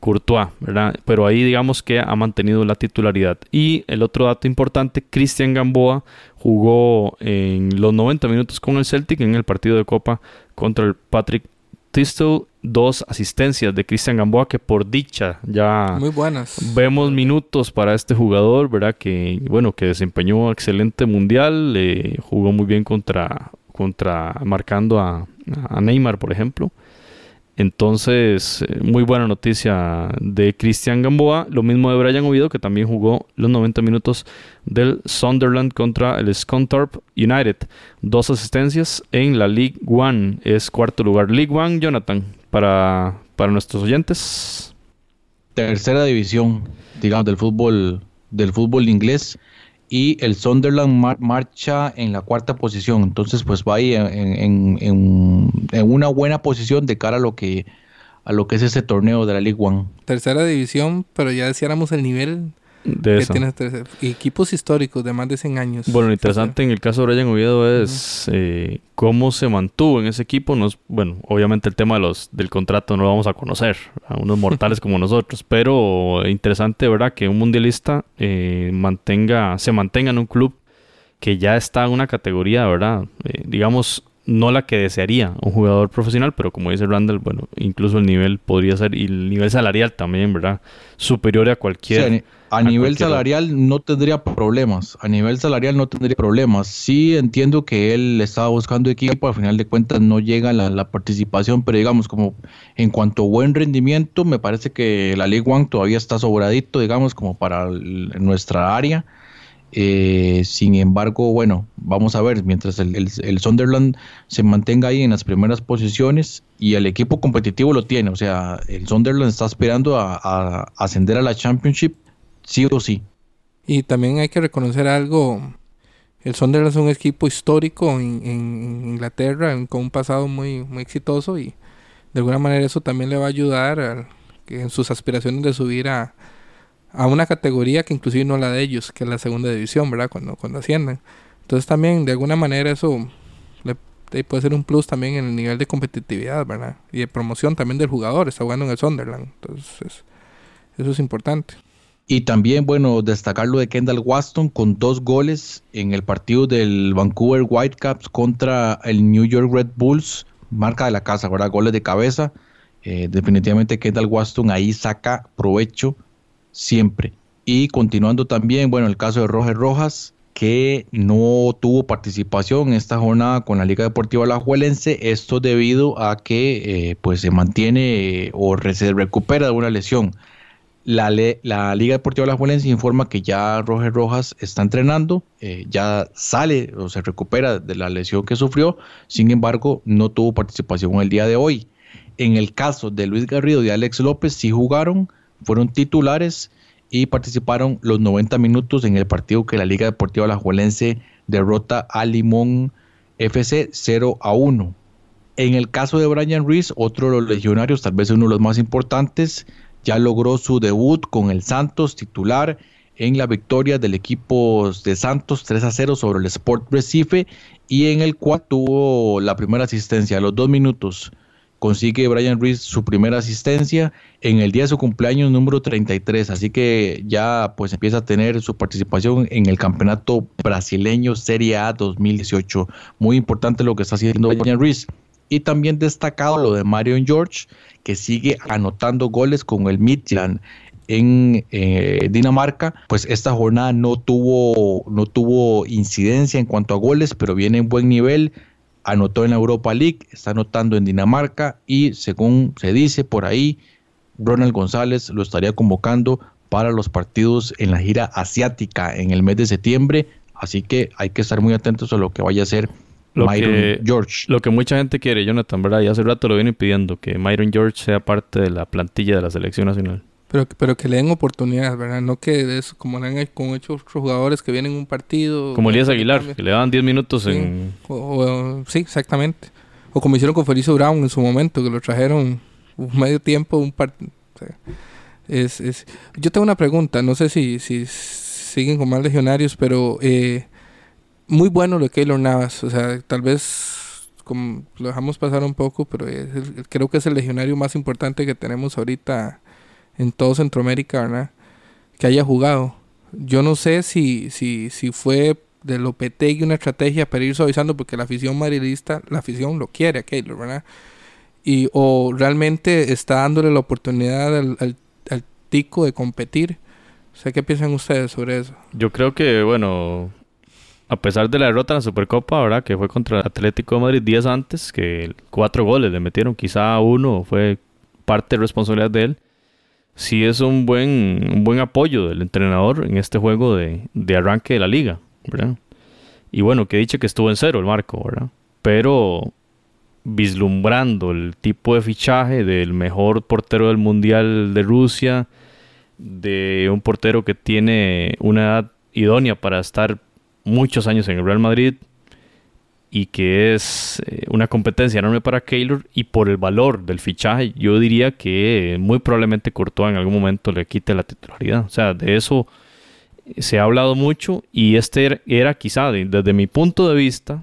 Courtois, ¿verdad? Pero ahí digamos que ha mantenido la titularidad. Y el otro dato importante, Cristian Gamboa jugó en los 90 minutos con el Celtic en el partido de Copa contra el Patrick Tistel, dos asistencias de Cristian Gamboa que por dicha ya muy buenas. Vemos minutos para este jugador, ¿verdad? Que bueno, que desempeñó excelente mundial, eh, jugó muy bien contra contra marcando a, a Neymar, por ejemplo. Entonces, eh, muy buena noticia de Cristian Gamboa. Lo mismo de Brian Oviedo, que también jugó los 90 minutos del Sunderland contra el Scunthorpe United. Dos asistencias en la League One. Es cuarto lugar. League One, Jonathan, para, para nuestros oyentes. Tercera división, digamos, del fútbol, del fútbol inglés y el Sunderland mar marcha en la cuarta posición. Entonces, pues va ahí en, en, en, en, una buena posición de cara a lo que a lo que es ese torneo de la League One. Tercera división, pero ya decíamos el nivel de que eso. tiene equipos históricos de más de 100 años. Bueno, lo interesante en el caso de Brian Oviedo es uh -huh. eh, cómo se mantuvo en ese equipo. Nos, bueno, obviamente el tema de los, del contrato no lo vamos a conocer a unos (laughs) mortales como nosotros, pero interesante, ¿verdad? Que un mundialista eh, mantenga, se mantenga en un club que ya está en una categoría, ¿verdad? Eh, digamos, no la que desearía un jugador profesional, pero como dice Randall, bueno, incluso el nivel podría ser, y el nivel salarial también, ¿verdad? Superior a cualquier... Sí, a, a, nivel salarial otro. no tendría problemas, a nivel salarial no tendría problemas. Sí entiendo que él estaba buscando equipo, al final de cuentas no llega la, la participación, pero digamos, como en cuanto a buen rendimiento, me parece que la League One todavía está sobradito, digamos, como para el, nuestra área. Eh, sin embargo, bueno, vamos a ver, mientras el, el, el, Sunderland se mantenga ahí en las primeras posiciones y el equipo competitivo lo tiene, o sea, el Sunderland está aspirando a, a, ascender a la Championship, sí o sí. Y también hay que reconocer algo, el Sunderland es un equipo histórico en, Inglaterra, con un pasado muy, muy exitoso y de alguna manera eso también le va a ayudar a, en sus aspiraciones de subir a a una categoría que inclusive no la de ellos, que es la segunda división, ¿verdad? Cuando, cuando. Entonces también de alguna manera eso le, puede ser un plus también en el nivel de competitividad, ¿verdad? Y de promoción también del jugador, está jugando en el Sunderland. Entonces eso es importante. Y también, bueno, destacar lo de Kendall Waston con dos goles en el partido del Vancouver Whitecaps contra el New York Red Bulls, marca de la casa, ¿verdad? Goles de cabeza. Eh, definitivamente Kendall Waston ahí saca provecho siempre. Y continuando también, bueno, el caso de Roger Rojas, que no tuvo participación en esta jornada con la Liga Deportiva Alajuelense, esto debido a que eh, pues se mantiene eh, o se recupera de una lesión. La, la Liga Deportiva Alajuelense informa que ya Roger Rojas está entrenando, eh, ya sale o se recupera de la lesión que sufrió, sin embargo no tuvo participación el día de hoy. En el caso de Luis Garrido y Alex López sí jugaron, fueron titulares y participaron los 90 minutos en el partido que la Liga Deportiva Alajuelense derrota a Limón FC 0 a 1. En el caso de Brian Reese, otro de los legionarios, tal vez uno de los más importantes, ya logró su debut con el Santos titular en la victoria del equipo de Santos 3 a 0 sobre el Sport Recife y en el cual tuvo la primera asistencia a los dos minutos consigue Brian Reese su primera asistencia en el día de su cumpleaños número 33, así que ya pues empieza a tener su participación en el campeonato brasileño Serie A 2018. Muy importante lo que está haciendo Brian Reese. Y también destacado lo de Marion George, que sigue anotando goles con el Midland. en eh, Dinamarca, pues esta jornada no tuvo, no tuvo incidencia en cuanto a goles, pero viene en buen nivel, anotó en la Europa League, está anotando en Dinamarca y según se dice por ahí, Ronald González lo estaría convocando para los partidos en la gira asiática en el mes de septiembre, así que hay que estar muy atentos a lo que vaya a hacer Lo Myron que- George. Lo que mucha gente quiere, Jonathan, ¿verdad? Y hace rato lo viene pidiendo, que Myron George sea parte de la plantilla de la selección nacional. Pero, pero que le den oportunidades, ¿verdad? No que eso, como le han hecho con otros jugadores que vienen en un partido. Como Elías Aguilar, que le daban 10 minutos Sí. en... O- o- sí, exactamente. O como hicieron con Felicio Brown en su momento, que lo trajeron un medio tiempo, un par... o sea, es, es... Yo tengo una pregunta, no sé si, si siguen con más legionarios, pero eh, muy bueno lo de Keylor Navas. O sea, tal vez lo dejamos pasar un poco, pero creo que es el legionario más importante que tenemos ahorita en todo Centroamérica, ¿verdad? Que haya jugado. Yo no sé si, si, si fue de Lopetegui una estrategia para ir suavizando porque la afición madridista, la afición lo quiere a Keylor, ¿verdad? Y, o realmente está dándole la oportunidad al tico de competir. O sea, ¿qué piensan ustedes sobre eso? Yo creo que, bueno, a pesar de la derrota en la Supercopa, ¿verdad? Que fue contra el Atlético de Madrid días antes, que cuatro goles le metieron, quizá uno fue parte de responsabilidad de él. Sí es un buen, un buen apoyo del entrenador en este juego de, de arranque de la liga, ¿verdad? Y bueno, que dicho que estuvo en cero el marco, ¿verdad? Pero vislumbrando el tipo de fichaje del mejor portero del Mundial de Rusia, de un portero que tiene una edad idónea para estar muchos años en el Real Madrid y que es eh, una competencia enorme para Keylor y por el valor del fichaje yo diría que muy probablemente Courtois en algún momento le quite la titularidad. O sea, de eso se ha hablado mucho y este era, era quizá de- desde mi punto de vista,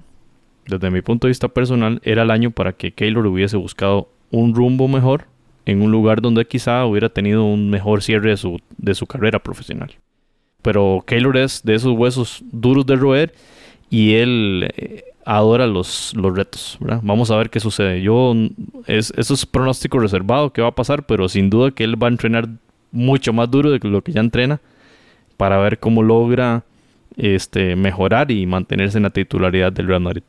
desde mi punto de vista personal, era el año para que Keylor hubiese buscado un rumbo mejor en un lugar donde quizá hubiera tenido un mejor cierre de su, de su carrera profesional. Pero Keylor es de esos huesos duros de roer y él eh, adora los, los retos. Vamos a ver qué sucede. Yo, mm, es, eso es pronóstico reservado que va a pasar, pero sin duda que él va a entrenar mucho más duro de lo que ya entrena para ver cómo logra este, mejorar y mantenerse en la titularidad del Real Madrid.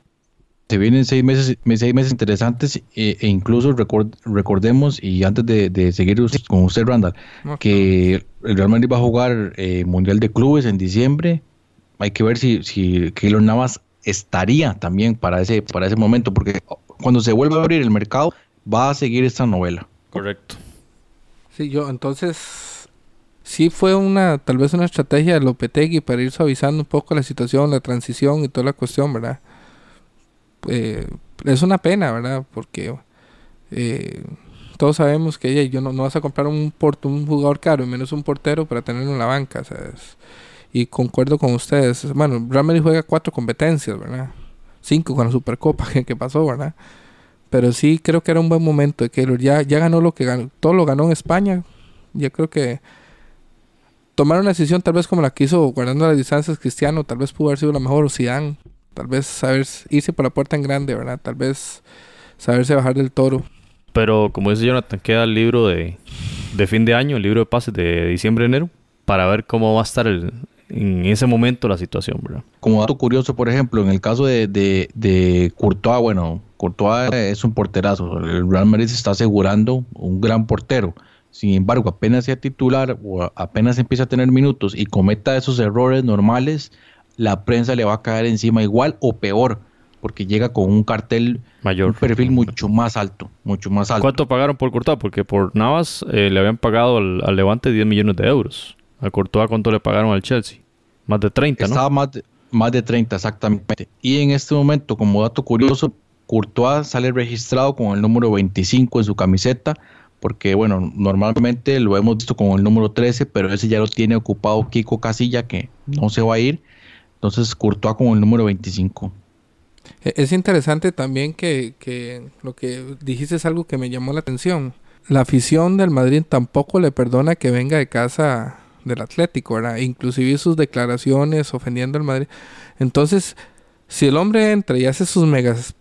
Se vienen seis meses, me- seis meses interesantes e, e incluso record- recordemos, y antes de, de seguir con usted, Randall, que el Real Madrid va a jugar eh, Mundial de Clubes en diciembre. Hay que ver si, si Keylor Navas estaría también para ese, para ese momento, porque cuando se vuelva a abrir el mercado, va a seguir esta novela. Correcto. Sí, yo entonces sí fue una tal vez una estrategia de Lopetegui para ir suavizando un poco la situación, la transición y toda la cuestión, ¿verdad? Eh, es una pena, ¿verdad? Porque eh, todos sabemos que yo no, vas a comprar un jugador caro menos un portero para tenerlo en la banca, ¿sabes? Y concuerdo con ustedes. Bueno, Real juega cuatro competencias, ¿verdad? Cinco con la Supercopa (laughs) que, pasó, ¿verdad? Pero sí creo que era un buen momento de Keylor. Ya, ya ganó lo que ganó, todo lo ganó en España. Ya creo que tomar una decisión tal vez como la que hizo guardando las distancias Cristiano, tal vez pudo haber sido la mejor o Zidane. Tal vez saber irse por la puerta en grande, ¿verdad? Tal vez saberse bajar del toro. Pero como dice Jonathan, queda el libro de, de fin de año, el libro de pases de diciembre-enero, para ver cómo va a estar el- en ese momento la situación, ¿verdad? Como dato curioso, por ejemplo, en el caso de, de, de Courtois, bueno, Courtois es un porterazo. El Real Madrid se está asegurando un gran portero. Sin embargo, apenas sea titular o apenas empieza a tener minutos y cometa esos errores normales, la prensa le va a caer encima igual o peor, porque llega con un cartel, Mayor. un perfil mucho más alto, mucho más alto. ¿Cuánto pagaron por Courtois? Porque por Navas eh, le habían pagado al, al Levante 10 millones de euros. A Courtois, ¿cuánto le pagaron al Chelsea? Más de 30, ¿no? Estaba más de, más de 30 exactamente. Y en este momento, como dato curioso, Courtois sale registrado con el número 25 en su camiseta, porque bueno, normalmente lo hemos visto con el número 13, pero ese ya lo tiene ocupado Kiko Casilla, que no se va a ir. Entonces Courtois con el número 25. E- Es interesante también que, que lo que dijiste es algo que me llamó la atención. La afición del Madrid tampoco le perdona que venga de casa del Atlético, ¿verdad? Inclusive sus declaraciones ofendiendo al Madrid. Entonces, si el hombre entra y hace sus megas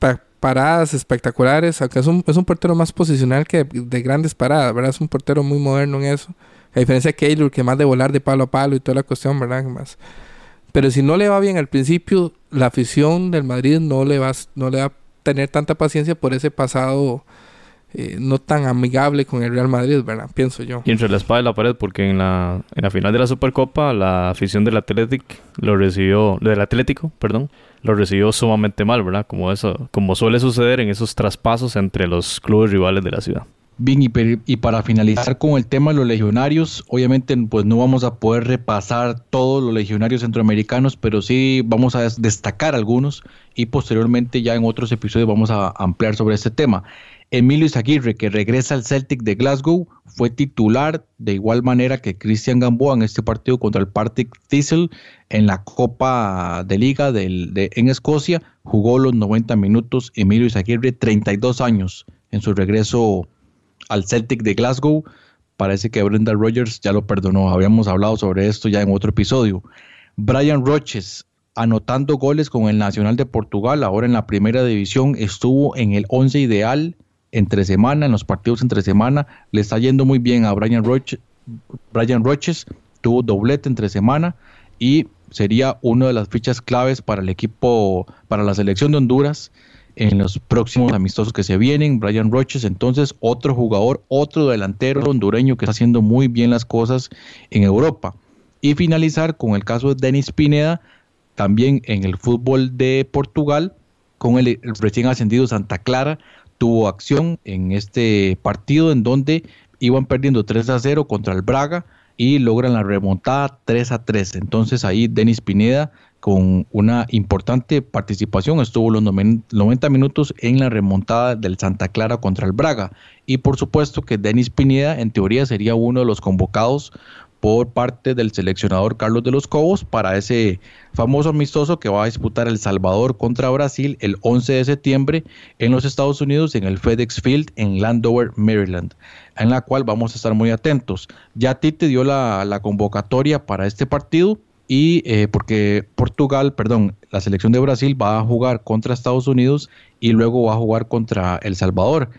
pa- paradas espectaculares, aunque es un, es un portero más posicional que de grandes paradas, ¿verdad? Es un portero muy moderno en eso. A diferencia de Keylor, que más de volar de palo a palo y toda la cuestión, ¿verdad? Más. Pero si no le va bien al principio, la afición del Madrid no le va, no le va a tener tanta paciencia por ese pasado eh, no tan amigable con el Real Madrid, ¿verdad? Pienso yo. Y entre la espada y la pared, porque en la, en la final de la Supercopa, la afición del Athletic lo recibió, del Atlético, perdón, lo recibió sumamente mal, ¿verdad? Como eso, como suele suceder en esos traspasos entre los clubes rivales de la ciudad. Bien, y, y para finalizar con el tema de los legionarios, obviamente pues no vamos a poder repasar todos los legionarios centroamericanos, pero sí vamos a des- destacar algunos y posteriormente ya en otros episodios vamos a ampliar sobre este tema. Emilio Izaguirre, que regresa al Celtic de Glasgow, fue titular de igual manera que Cristian Gamboa en este partido contra el Partick Thistle en la Copa de Liga del- de, en Escocia. Jugó los 90 minutos. Emilio Izaguirre, 32 años en su regreso al Celtic de Glasgow. Parece que Brenda Rogers ya lo perdonó. Habíamos hablado sobre esto ya en otro episodio. Brian Roches anotando goles con el Nacional de Portugal, ahora en la primera división, estuvo en el 11 ideal entre semana, en los partidos entre semana. Le está yendo muy bien a Brian, Roche, Brian Roches, tuvo doblete entre semana y sería una de las fichas claves para el equipo, para la selección de Honduras en los próximos amistosos que se vienen. Brian Roches, entonces, otro jugador, otro delantero hondureño que está haciendo muy bien las cosas en Europa. Y finalizar con el caso de Denis Pineda, también en el fútbol de Portugal, con el, recién ascendido Santa Clara, tuvo acción en este partido en donde iban perdiendo 3 a 0 contra el Braga y logran la remontada 3 a 3. Entonces ahí Denis Pineda con una importante participación estuvo los 90 minutos en la remontada del Santa Clara contra el Braga. Y por supuesto que Denis Pineda en teoría sería uno de los convocados por parte del seleccionador Carlos de los Cobos para ese famoso amistoso que va a disputar El Salvador contra Brasil el 11 de septiembre en los Estados Unidos en el FedEx Field en Landover, Maryland, en la cual vamos a estar muy atentos. Ya Tite dio la, la convocatoria para este partido y eh, porque Portugal, perdón, la selección de Brasil va a jugar contra Estados Unidos y luego va a jugar contra El Salvador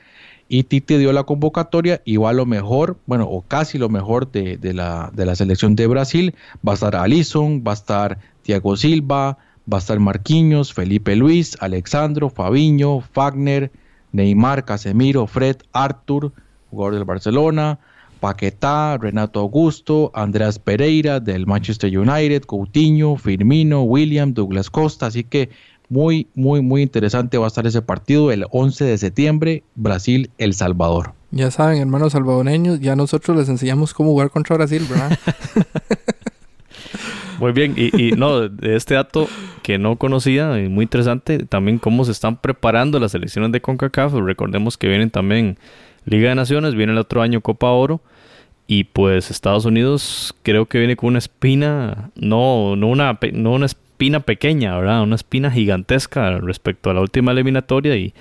y Tite dio la convocatoria y va a lo mejor, bueno, o casi lo mejor de, de, la, de la selección de Brasil. Va a estar Alisson, va a estar Thiago Silva, va a estar Marquinhos, Felipe Luis, Alexandro, Fabiño, Fagner, Neymar, Casemiro, Fred, Artur, jugador del Barcelona, Paquetá, Renato Augusto, Andreas Pereira del Manchester United, Coutinho, Firmino, William, Douglas Costa, así que muy, muy, muy interesante va a estar ese partido el 11 de septiembre, Brasil-El Salvador. Ya saben, hermanos salvadoreños, ya nosotros les enseñamos cómo jugar contra Brasil, ¿verdad? (laughs) Muy bien, y, y, no, de este dato que no conocía, y muy interesante, también cómo se están preparando las selecciones de CONCACAF. Recordemos que vienen también Liga de Naciones, viene el otro año Copa Oro. Y pues Estados Unidos creo que viene con una espina, no, no, una, no una espina pequeña, ¿verdad? Una espina gigantesca respecto a la última eliminatoria y,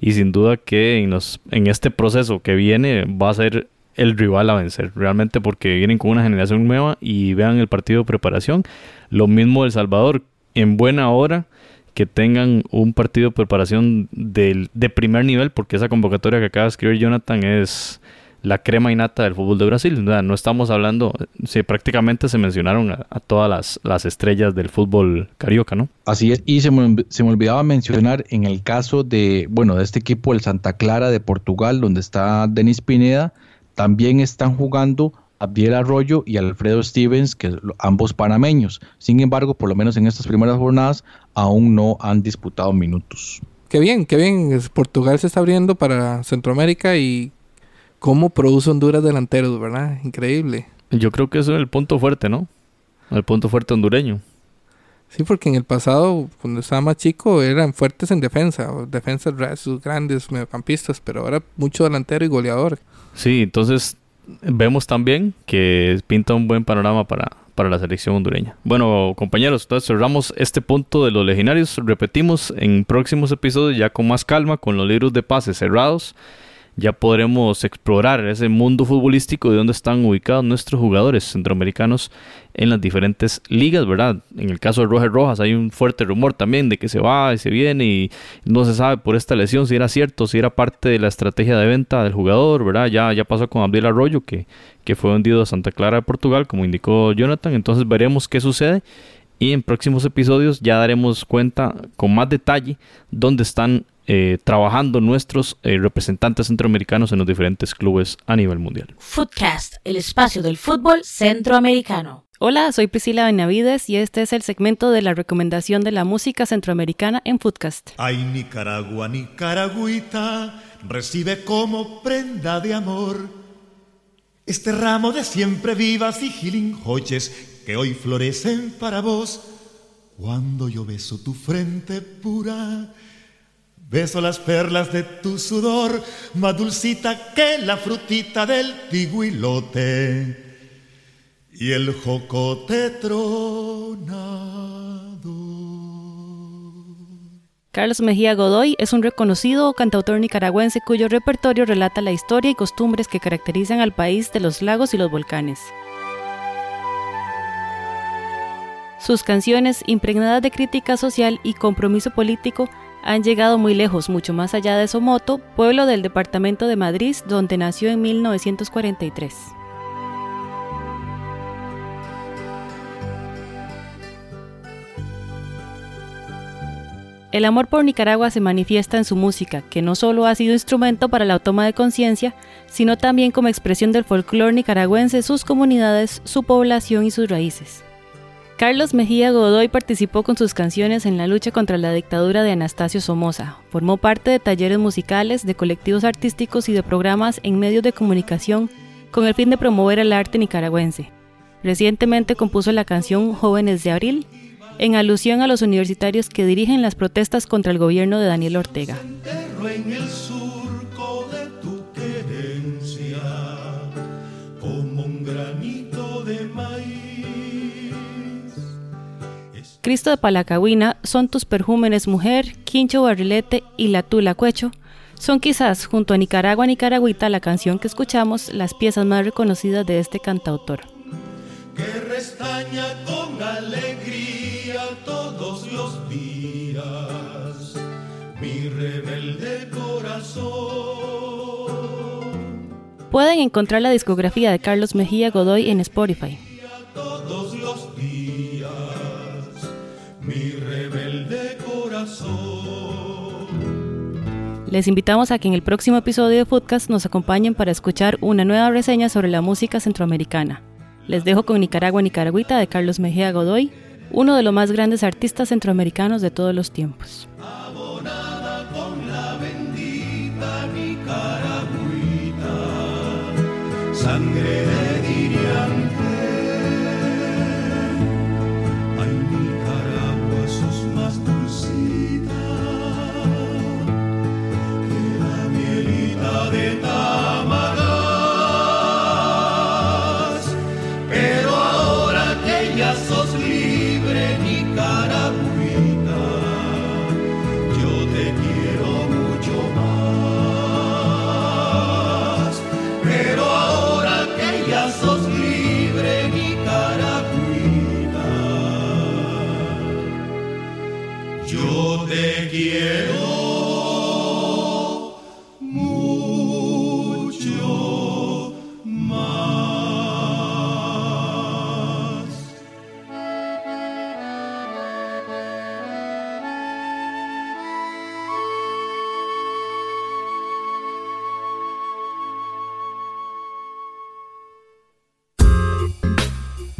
y sin duda que en, los, en este proceso que viene va a ser el rival a vencer, realmente porque vienen con una generación nueva y vean el partido de preparación. Lo mismo El Salvador, en buena hora que tengan un partido de preparación del, de primer nivel, porque esa convocatoria que acaba de escribir Jonathan es la crema innata del fútbol de Brasil. No, estamos hablando, sí, prácticamente se mencionaron a, a todas las, las, estrellas del fútbol carioca, ¿no? Así es, y se me, se me, olvidaba mencionar en el caso de, bueno, de este equipo, el Santa Clara de Portugal, donde está Denis Pineda, también están jugando Abdiel Arroyo y Alfredo Stevens, que ambos panameños. Sin embargo, por lo menos en estas primeras jornadas, aún no han disputado minutos. Qué bien, qué bien. Portugal se está abriendo para Centroamérica y cómo produce Honduras delanteros, ¿verdad? Increíble. Yo creo que eso es el punto fuerte, ¿no? El punto fuerte hondureño. Sí, porque en el pasado, cuando estaba más chico, eran fuertes en defensa, defensas sus grandes mediocampistas, pero ahora mucho delantero y goleador. Sí, entonces vemos también que pinta un buen panorama para, para la selección hondureña. Bueno, compañeros, entonces cerramos este punto de los legionarios. Repetimos en próximos episodios ya con más calma, con los libros de pases cerrados ya podremos explorar ese mundo futbolístico de dónde están ubicados nuestros jugadores centroamericanos en las diferentes ligas, ¿verdad? En el caso de Roger Rojas hay un fuerte rumor también de que se va y se viene y no se sabe por esta lesión si era cierto, si era parte de la estrategia de venta del jugador, ¿verdad? Ya, ya pasó con Abdiel Arroyo que, que fue vendido a Santa Clara de Portugal, como indicó Jonathan, entonces veremos qué sucede y en próximos episodios ya daremos cuenta con más detalle dónde están eh, trabajando nuestros eh, representantes centroamericanos en los diferentes clubes a nivel mundial. Footcast, el espacio del fútbol centroamericano. Hola, soy Priscila Benavides y este es el segmento de la recomendación de la música centroamericana en Footcast. Ay, Nicaragua, Nicaragüita, recibe como prenda de amor este ramo de siempre vivas y gilinjoches que hoy florecen para vos. Cuando yo beso tu frente pura, beso las perlas de tu sudor, más dulcita que la frutita del tiguilote y el jocote tronado. Carlos Mejía Godoy es un reconocido cantautor nicaragüense cuyo repertorio relata la historia y costumbres que caracterizan al país de los lagos y los volcanes. Sus canciones, impregnadas de crítica social y compromiso político, han llegado muy lejos, mucho más allá de Somoto, pueblo del departamento de Madrid, donde nació en 1943. El amor por Nicaragua se manifiesta en su música, que no solo ha sido instrumento para la toma de conciencia, sino también como expresión del folclore nicaragüense, sus comunidades, su población y sus raíces. Carlos Mejía Godoy participó con sus canciones en la lucha contra la dictadura de Anastasio Somoza. Formó parte de talleres musicales, de colectivos artísticos y de programas en medios de comunicación con el fin de promover el arte nicaragüense. Recientemente compuso la canción Jóvenes de Abril, en alusión a los universitarios que dirigen las protestas contra el gobierno de Daniel Ortega. Cristo de Palacahuina son tus perjúmenes mujer, Quincho Barrilete y La Tula Cuecho. Son quizás, junto a Nicaragua Nicaragüita, la canción que escuchamos, las piezas más reconocidas de este cantautor. Que restaña con alegría todos los días mi rebelde corazón. Pueden encontrar la discografía de Carlos Mejía Godoy en Spotify. Les invitamos a que en el próximo episodio de Foodcast nos acompañen para escuchar una nueva reseña sobre la música centroamericana. Les dejo con Nicaragua Nicaragüita de Carlos Mejía Godoy, uno de los más grandes artistas centroamericanos de todos los tiempos. Quiero mucho más.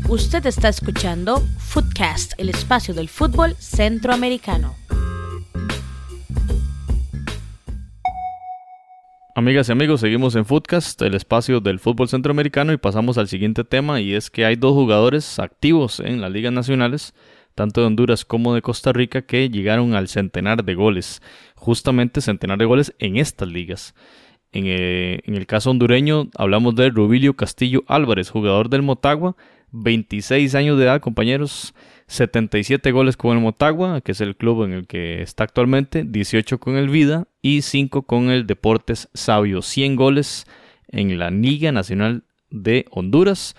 Usted está escuchando Footcast, el espacio del fútbol centroamericano. Amigas y amigos, seguimos en Footcast, el espacio del fútbol centroamericano y pasamos al siguiente tema y es que hay dos jugadores activos en las ligas nacionales, tanto de Honduras como de Costa Rica, que llegaron al centenar de goles, justamente centenar de goles en estas ligas. En, eh, en el caso hondureño hablamos de Rubilio Castillo Álvarez, jugador del Motagua, 26 años de edad, compañeros. 77 goles con el Motagua, que es el club en el que está actualmente, 18 con el Vida y 5 con el Deportes Sabio. 100 goles en la Liga Nacional de Honduras.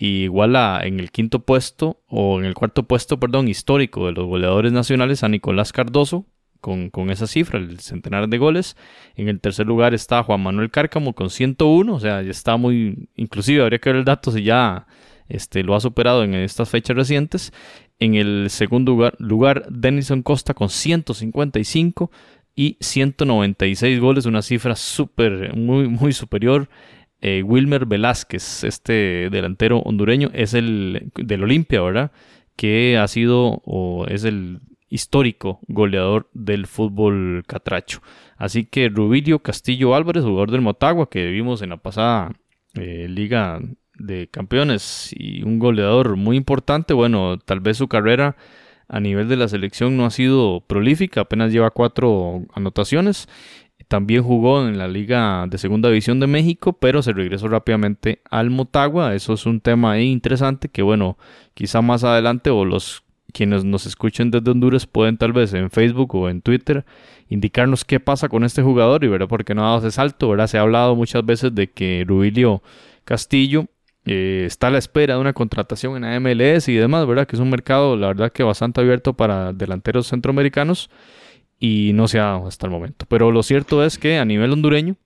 Y igual a, en el quinto puesto, o en el cuarto puesto, perdón, histórico de los goleadores nacionales, a Nicolás Cardoso, con, esa cifra, el centenar de goles. En el tercer lugar está Juan Manuel Cárcamo con 101, o sea, ya está muy, inclusive habría que ver el dato si ya este, lo ha superado en estas fechas recientes. En el segundo lugar, Denison Costa con 155 y 196 goles, una cifra súper, muy, muy superior. Eh, Wilmer Velázquez, este delantero hondureño, es el del Olimpia, ¿verdad? Que ha sido o es el histórico goleador del fútbol catracho. Así que Rubilio Castillo Álvarez, jugador del Motagua, que vimos en la pasada eh, Liga de Campeones y un goleador muy importante, bueno, tal vez su carrera a nivel de la selección no ha sido prolífica, apenas lleva cuatro anotaciones. También jugó en la Liga de Segunda División de México, pero se regresó rápidamente al Motagua. Eso es un tema interesante que, bueno, quizá más adelante o los quienes nos escuchen desde Honduras pueden tal vez en Facebook o en Twitter indicarnos qué pasa con este jugador y verá por qué no ha dado ese salto. Se ha hablado muchas veces de que Rubilio Castillo eh, está a la espera de una contratación en la MLS y demás, ¿verdad? Que es un mercado, la verdad, que bastante abierto para delanteros centroamericanos y no se ha dado hasta el momento. Pero lo cierto es que a nivel hondureño,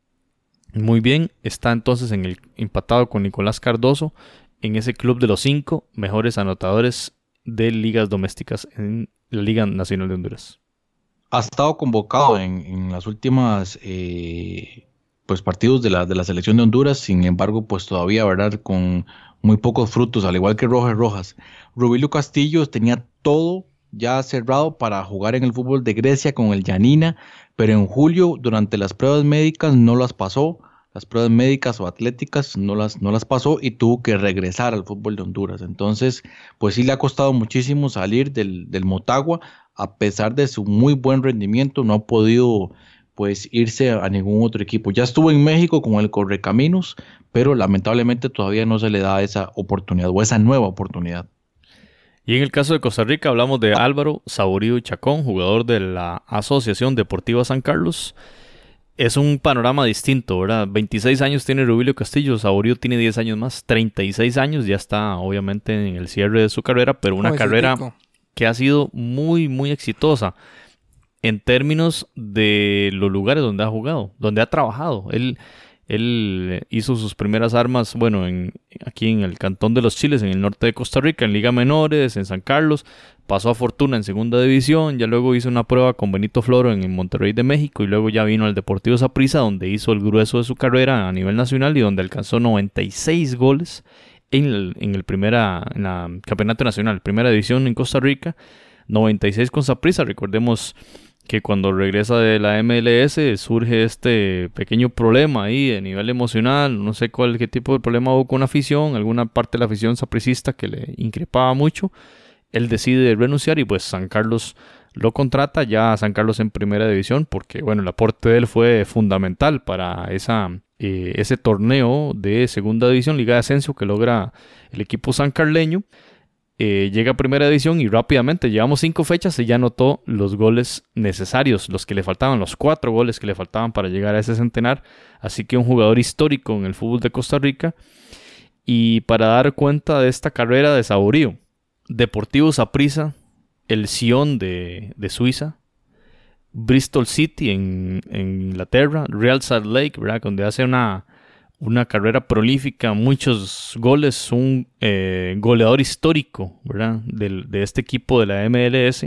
muy bien, está entonces en el empatado con Nicolás Cardoso en ese club de los cinco mejores anotadores de ligas domésticas en la Liga Nacional de Honduras. Ha estado convocado en, las últimas eh, pues partidos de la, de la selección de Honduras, sin embargo, pues todavía, ¿verdad? Con muy pocos frutos, al igual que Rojas Rojas. Rubilio Castillo tenía todo ya cerrado para jugar en el fútbol de Grecia con el Yanina, pero en julio, durante las pruebas médicas, no las pasó las pruebas médicas o atléticas no las, no las pasó y tuvo que regresar al fútbol de Honduras. Entonces, pues sí le ha costado muchísimo salir del, del Motagua, a pesar de su muy buen rendimiento, no ha podido pues irse a ningún otro equipo. Ya estuvo en México con el Correcaminos, pero lamentablemente todavía no se le da esa oportunidad o esa nueva oportunidad. Y en el caso de Costa Rica hablamos de Álvaro Saborío Chacón, jugador de la Asociación Deportiva San Carlos, es un panorama distinto, ¿verdad? 26 años tiene Rubilio Castillo, Saborío tiene 10 años más, 36 años, ya está obviamente en el cierre de su carrera, pero una carrera que ha sido muy, muy exitosa en términos de los lugares donde ha jugado, donde ha trabajado. Él, él hizo sus primeras armas, bueno, en, aquí en el Cantón de los Chiles, en el norte de Costa Rica, en Liga Menores, en San Carlos, pasó a Fortuna en segunda división, ya luego hizo una prueba con Benito Floro en Monterrey de México y luego ya vino al Deportivo Saprissa donde hizo el grueso de su carrera a nivel nacional y donde alcanzó 96 goles en el, en el primera, en campeonato nacional, primera división en Costa Rica, 96 con Saprissa, recordemos que cuando regresa de la MLS surge este pequeño problema ahí a nivel emocional, no sé cuál qué tipo de problema hubo con la afición, alguna parte de la afición sapricista que le increpaba mucho él decide renunciar y pues San Carlos lo contrata ya a San Carlos en primera división porque bueno el aporte de él fue fundamental para esa, eh, ese torneo de segunda división Liga de Ascenso que logra el equipo sancarleño eh, llega a primera división y rápidamente llevamos cinco fechas y ya anotó los goles necesarios los que le faltaban los cuatro goles que le faltaban para llegar a ese centenar así que un jugador histórico en el fútbol de Costa Rica y para dar cuenta de esta carrera de Saborío Deportivo Saprissa, el Sion de, Suiza, Bristol City en, Inglaterra, Real Salt Lake, ¿verdad? donde hace una, una carrera prolífica, muchos goles, un eh, goleador histórico ¿verdad? de este equipo de la MLS.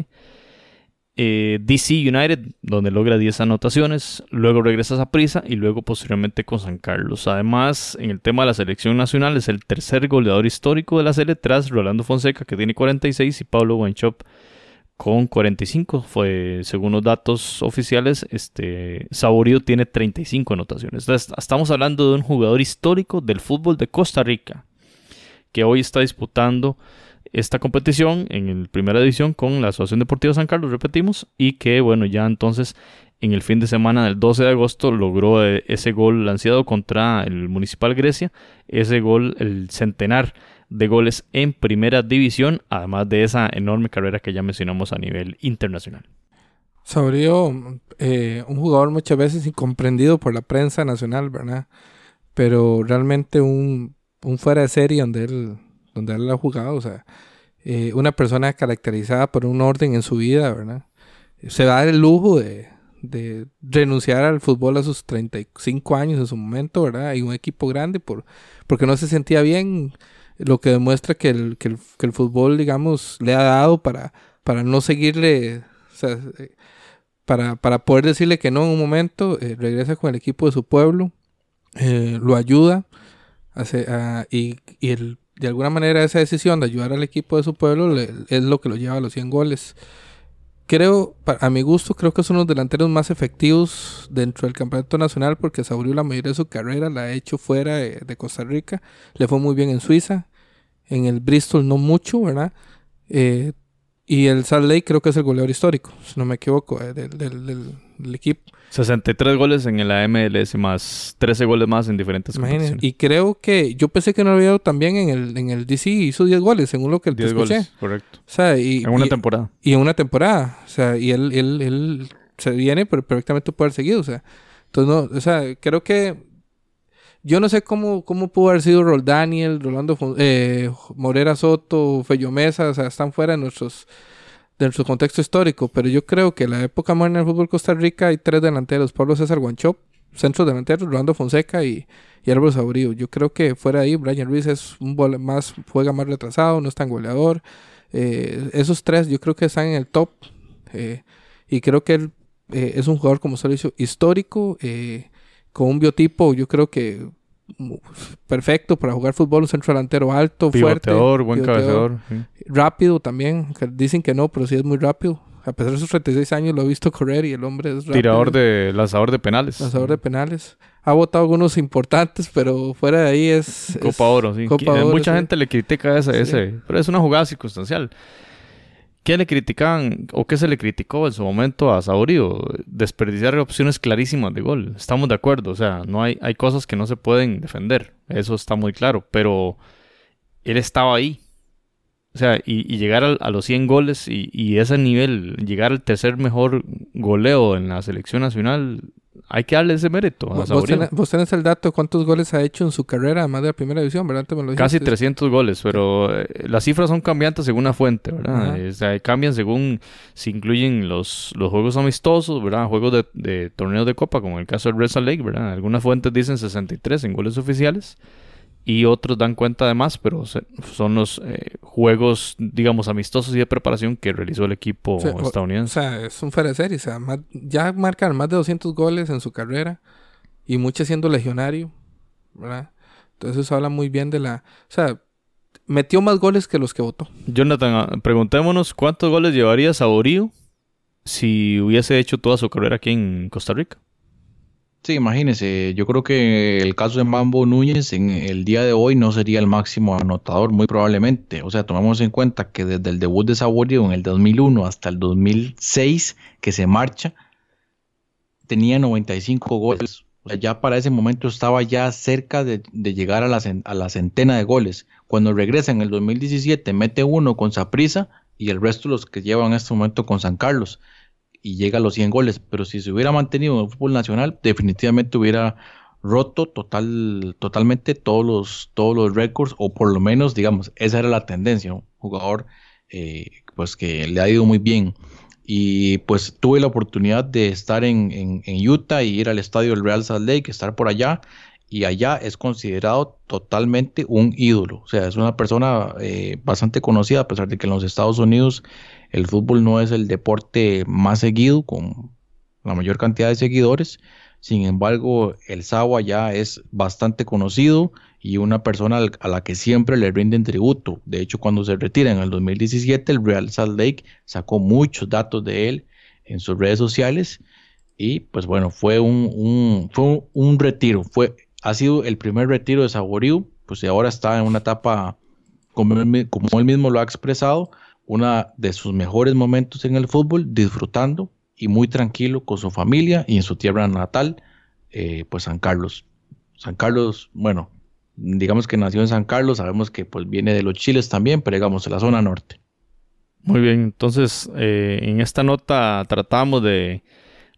Eh, DC United, donde logra 10 anotaciones, luego regresa a Prisa y luego posteriormente con San Carlos. Además, en el tema de la selección nacional, es el tercer goleador histórico de la serie tras Rolando Fonseca, que tiene 46, y Pablo Wanchop con 45. Fue, según los datos oficiales, este Saborío tiene 35 anotaciones. estamos hablando de un jugador histórico del fútbol de Costa Rica, que hoy está disputando esta competición en la primera edición con la Asociación Deportiva San Carlos, repetimos, y que bueno, ya entonces en el fin de semana del 12 de agosto logró eh, ese gol lanzado contra el Municipal Grecia, ese gol, el centenar de goles en primera división, además de esa enorme carrera que ya mencionamos a nivel internacional. Saurio, eh, un jugador muchas veces incomprendido por la prensa nacional, ¿verdad? Pero realmente un, un fuera de serie donde él, donde él ha jugado, o sea, eh, una persona caracterizada por un orden en su vida, ¿verdad? Se va a dar el lujo de, de renunciar al fútbol a sus 35 años en su momento, ¿verdad? Y un equipo grande por, porque no se sentía bien, lo que demuestra que el, que el, que el fútbol, digamos, le ha dado para, para no seguirle, para, para poder decirle que no en un momento, eh, regresa con el equipo de su pueblo, eh, lo ayuda, hace, y, y el, de alguna manera esa decisión de ayudar al equipo de su pueblo le- es lo que lo lleva a los 100 goles creo, a mi gusto, creo que son los delanteros más efectivos dentro del campeonato nacional porque Saurio la mayoría de su carrera la ha hecho fuera de, Costa Rica. Le fue muy bien en Suiza, en el Bristol no mucho, ¿verdad? Eh, y el Salt Lake creo que es el goleador histórico, si no me equivoco, eh, del equipo. 63 goles en la MLS más 13 goles más en diferentes Imagínense. Y creo que yo pensé que no lo había dado también en el, en el DC, hizo 10 goles, según lo que te 10 escuché. goles, correcto. O sea, y, En una y- temporada. y en una temporada. O sea, y él, él, él se viene, perfectamente puede haber seguido. O sea, entonces no, o sea, creo que yo no sé cómo, cómo pudo haber sido Rol Daniel, Rolando eh, Morera Soto, Fello Mesa, o sea, están fuera de nuestros de nuestro contexto histórico, pero yo creo que la época moderna del fútbol Costa Rica hay tres delanteros, Pablo César Guanchop, centros delanteros, Rolando Fonseca y, y Álvaro Saurio. Yo creo que fuera de ahí, Brian Ruiz es un más, juega más retrasado, no es tan goleador. Eh, esos tres yo creo que están en el top. eh, y creo que él eh, es un jugador, como se lo hizo, histórico, con un biotipo, yo creo que perfecto para jugar fútbol, un centro delantero alto, fuerte, Pivoteador, buen pivoteador, cabeceador. sí. rápido también. dicen que no, pero sí es muy rápido. A pesar de sus 36 años lo he visto correr y el hombre es rápido. Tirador de lanzador de penales. Lanzador de penales. Ha votado algunos importantes, pero fuera de ahí es... Copa es- Oro, sí. Copa Que- Oro, Mucha sí. gente le critica ese, Sí. ese, pero es una jugada circunstancial. ¿Qué le criticaban o qué se le criticó en su momento a Saurio? Desperdiciar opciones clarísimas de gol. Estamos de acuerdo, o sea, no hay, hay cosas que no se pueden defender. Eso está muy claro, pero él estaba ahí. O sea, y, llegar a, los 100 goles y, y ese nivel, llegar al tercer mejor goleo en la selección nacional, hay que darle ese mérito a Vos, tenés, vos tenés el dato de cuántos goles ha hecho en su carrera, además de la primera división, ¿verdad? Antes me lo Casi dijiste. 300 goles, pero eh, las cifras son cambiantes según la fuente, ¿verdad? Eh, O sea, cambian según si incluyen los, los juegos amistosos, ¿verdad? Juegos de, de torneos de copa, como en el caso del Red Lake, ¿verdad? Algunas fuentes dicen 63 en goles oficiales y otros dan cuenta de más, pero se- son los eh, juegos, digamos, amistosos y de preparación que realizó el equipo Sí, o- O estadounidense. sea, es un fuera de serie. O sea, más- ya marcan más de 200 goles en su carrera y muchos siendo legionario, ¿verdad? Entonces eso habla muy bien de la... O sea, metió más goles que los que votó. Jonathan, ah, preguntémonos cuántos goles llevaría Saborío si hubiese hecho toda su carrera aquí en Costa Rica. Sí, imagínese, yo creo que el caso de Mambo Núñez en el día de hoy no sería el máximo anotador, muy probablemente. O sea, tomamos en cuenta que desde el debut de Saborío en el 2001 hasta el 2006, que se marcha, tenía 95 goles. O sea, ya para ese momento estaba ya cerca de, llegar a la, a centena de goles. Cuando regresa en el 2017, mete uno con Saprisa y el resto los que llevan en este momento con San Carlos y llega a los 100 goles, pero si se hubiera mantenido en el fútbol nacional, definitivamente hubiera roto total, totalmente todos los, todos los récords, o por lo menos, digamos, esa era la tendencia, un jugador eh, pues que le ha ido muy bien. Y pues tuve la oportunidad de estar en, en- Utah y ir al estadio del Real Salt Lake, estar por allá, y allá es considerado totalmente un ídolo. O sea, es una persona eh, bastante conocida, a pesar de que en los Estados Unidos el fútbol no es el deporte más seguido, con la mayor cantidad de seguidores. Sin embargo, el Sawa ya es bastante conocido y una persona a la que siempre le rinden tributo. De hecho, cuando se retira en el 2017, el Real Salt Lake sacó muchos datos de él en sus redes sociales. Y pues bueno, fue un, fue un, retiro. Fue, ha sido el primer retiro de Saborío. Pues ahora está en una etapa, como como él mismo lo ha expresado, una de sus mejores momentos en el fútbol, disfrutando y muy tranquilo con su familia y en su tierra natal, eh, pues San Carlos. San Carlos, bueno, digamos que nació en San Carlos, sabemos que pues viene de los Chiles también, pero digamos de la zona norte. Muy bien, entonces eh, en esta nota tratamos de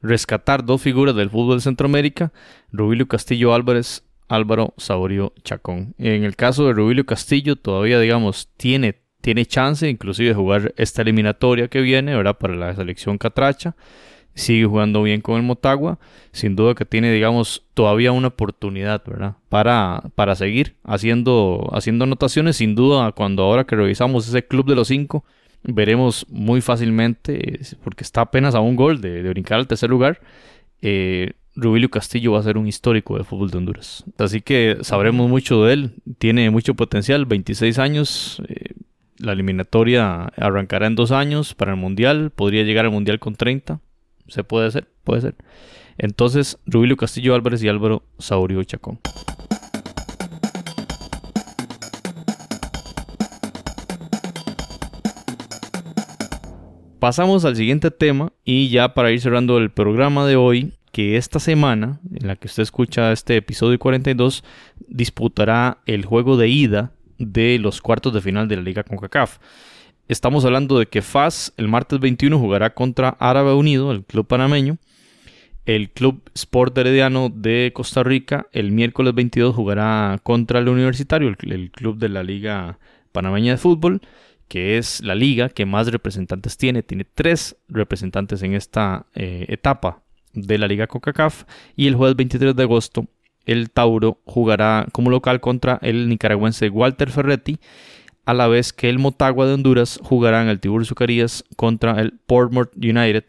rescatar dos figuras del fútbol de Centroamérica, Rubilio Castillo Álvarez, Álvaro Saurio Chacón. En el caso de Rubilio Castillo todavía digamos tiene, tiene chance inclusive de jugar esta eliminatoria que viene, ¿verdad? Para la selección catracha sigue jugando bien con el Motagua. Sin duda que tiene, digamos, todavía una oportunidad, ¿verdad? Para, para seguir haciendo, haciendo anotaciones. Sin duda, cuando ahora que revisamos ese club de los cinco, veremos muy fácilmente, porque está apenas a un gol de, brincar al tercer lugar. Eh, Rubilio Castillo va a ser un histórico del fútbol de Honduras. Así que sabremos mucho de él. Tiene mucho potencial, 26 años. Eh, la eliminatoria arrancará en dos años para el Mundial. Podría llegar al Mundial con 30 se puede hacer, puede ser. Entonces, Rubilio Castillo Álvarez y Álvaro Saurio Chacón. Pasamos al siguiente tema y ya para ir cerrando el programa de hoy, que esta semana, en la que usted escucha este episodio 42, disputará el juego de ida de los cuartos de final de la Liga CONCACAF. Estamos hablando de que FAS el martes 21 jugará contra Árabe Unido, el club panameño. El Club Sport Herediano de Costa Rica el miércoles 22 jugará contra el Universitario, el, club de la Liga Panameña de Fútbol, que es la liga que más representantes tiene. Tiene tres representantes en esta eh, etapa de la Liga CONCACAF. Y el jueves 23 de agosto el Tauro jugará como local contra el nicaragüense Walter Ferretti a la vez que el Motagua de Honduras jugará en el Tiburcio Carías contra el Portmore United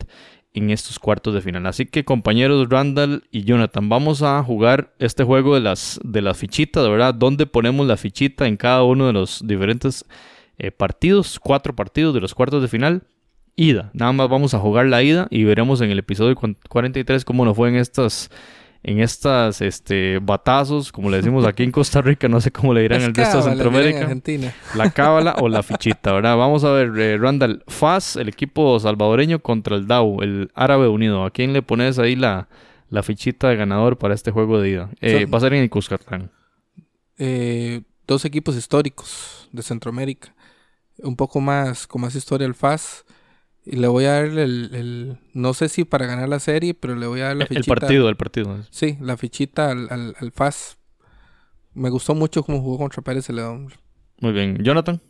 en estos cuartos de final. Así que compañeros Randall y Jonathan, vamos a jugar este juego de las, de las fichitas, ¿verdad? ¿Dónde ponemos la fichita en cada uno de los diferentes eh, partidos? Cuatro partidos de los cuartos de final. Ida, nada más vamos a jugar la ida y veremos en el episodio 43 cómo nos fue en estas en estas este, batazos, como le decimos aquí en Costa Rica, no sé cómo le dirán (laughs) en el resto de Centroamérica. La cábala o la (laughs) fichita, ¿verdad? Vamos a ver, eh, Randall, FAS, el equipo salvadoreño contra el DAO, el Árabe Unido. ¿A quién le pones ahí la, la fichita de ganador para este juego de ida? Eh, va a ser en el Cuscatlán. Eh, dos equipos históricos de Centroamérica. Un poco más, con más historia el FAS y le voy a dar el, no sé si para ganar la serie, pero le voy a dar la fichita. El partido, el partido. Sí, la fichita al, al, FAS. Me gustó mucho cómo jugó contra Pérez Celedón. Muy bien. Jonathan.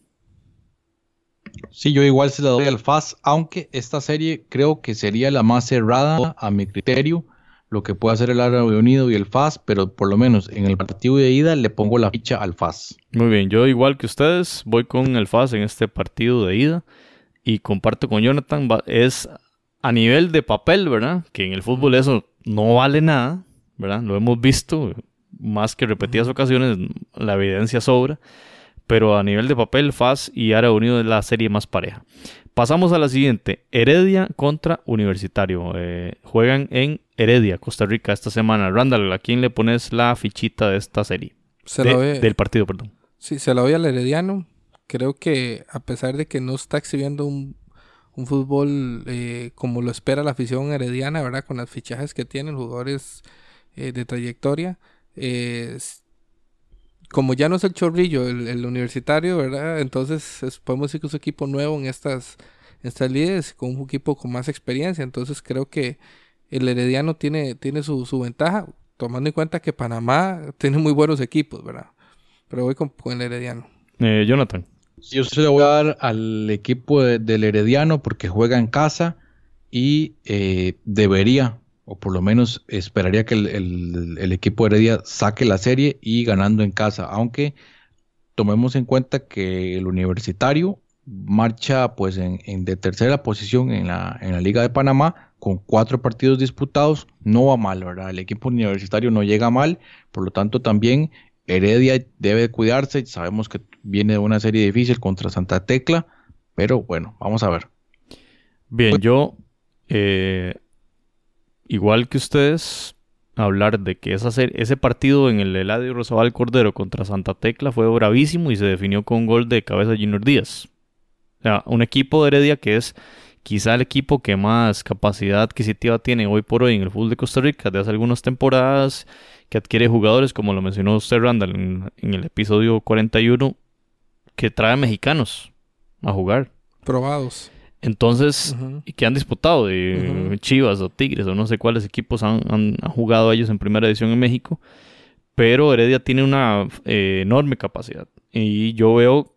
Sí, yo igual se la doy al FAS, aunque esta serie creo que sería la más cerrada a mi criterio, lo que puede hacer el Árabe Unido y el FAS, pero por lo menos en el partido de ida le pongo la ficha al FAS. Muy bien, yo igual que ustedes voy con el FAS en este partido de ida y comparto con Jonathan, es a nivel de papel, ¿verdad? Que en el fútbol eso no vale nada, ¿verdad? Lo hemos visto más que repetidas ocasiones, la evidencia sobra, pero a nivel de papel, FAS y Ara Unido es la serie más pareja. Pasamos a la siguiente, Heredia contra Universitario. Eh, juegan en Heredia, Costa Rica, esta semana. Randall, ¿a quién le pones la fichita de esta serie? Se Del partido, perdón. Sí, se la doy al Herediano creo que a pesar de que no está exhibiendo un, fútbol eh, como lo espera la afición herediana, ¿verdad? Con las fichajes que tienen, jugadores eh, de trayectoria. como ya no es el chorrillo, el, universitario, ¿verdad? Entonces podemos decir que es un equipo nuevo en estas, estas líderes, con un equipo con más experiencia. Entonces creo que el herediano tiene, tiene su, ventaja, tomando en cuenta que Panamá tiene muy buenos equipos, ¿verdad? Pero voy con, con el herediano. Eh, Jonathan. Yo se lo voy a dar al equipo del Herediano porque juega en casa y eh, debería, o por lo menos esperaría que el, equipo de Heredia saque la serie y ganando en casa, aunque tomemos en cuenta que el universitario marcha pues en, de tercera posición en la, en la Liga de Panamá con cuatro partidos disputados, no va mal, ¿verdad? El equipo universitario no llega mal, por lo tanto también Heredia debe cuidarse, sabemos que viene de una serie difícil contra Santa Tecla, pero bueno, vamos a ver. Bien, yo, eh, igual que ustedes, hablar de que esa ese partido en el Eladio Rosabal Cordero contra Santa Tecla fue bravísimo y se definió con un gol de cabeza de Junior Díaz. O sea, un equipo de Heredia que es quizá el equipo que más capacidad adquisitiva tiene hoy por hoy en el fútbol de Costa Rica de hace algunas temporadas que adquiere jugadores, como lo mencionó usted, Randall, en, en el episodio 41, que trae mexicanos a jugar. Probados. Entonces, Ujú. y que han disputado de. Chivas o Tigres o no sé cuáles equipos han, han- han jugado ellos en primera edición en México. Pero Heredia tiene una eh, enorme capacidad. Y yo veo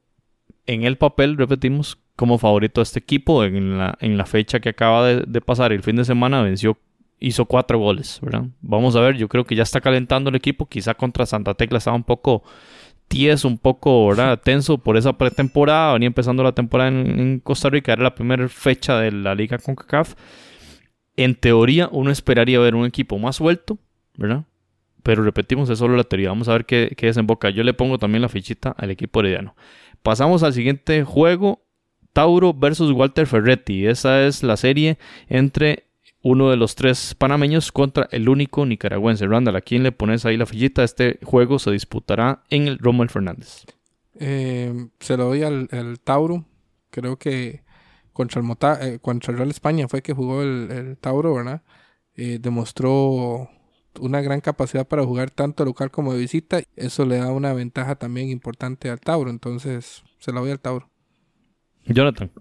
en el papel, repetimos, como favorito a este equipo. En la, en la fecha que acaba de, de pasar el fin de semana, venció, hizo cuatro goles, ¿verdad? Vamos a ver, yo creo que ya está calentando el equipo. Quizá contra Santa Tecla estaba un poco tieso, un poco ¿verdad? (laughs) tenso por esa pretemporada. Venía empezando la temporada en, en Costa Rica, era la primera fecha de la liga CONCACAF. En teoría, uno esperaría ver un equipo más suelto, ¿verdad? Pero repetimos, es solo la teoría. Vamos a ver qué, qué desemboca. Yo le pongo también la fichita al equipo herediano. Pasamos al siguiente juego. Tauro versus Walter Ferretti. Esa es la serie entre uno de los tres panameños contra el único nicaragüense. Randall, ¿a quién le pones ahí la fichita? Este juego se disputará en el Rommel Fernández. Eh, se lo doy al, al Tauro. Creo que contra el, Mota- eh, contra el Real España fue que jugó el, el Tauro, ¿verdad? Eh, demostró una gran capacidad para jugar tanto local como de visita. Eso le da una ventaja también importante al Tauro. Entonces, se la doy al Tauro. Jonathan.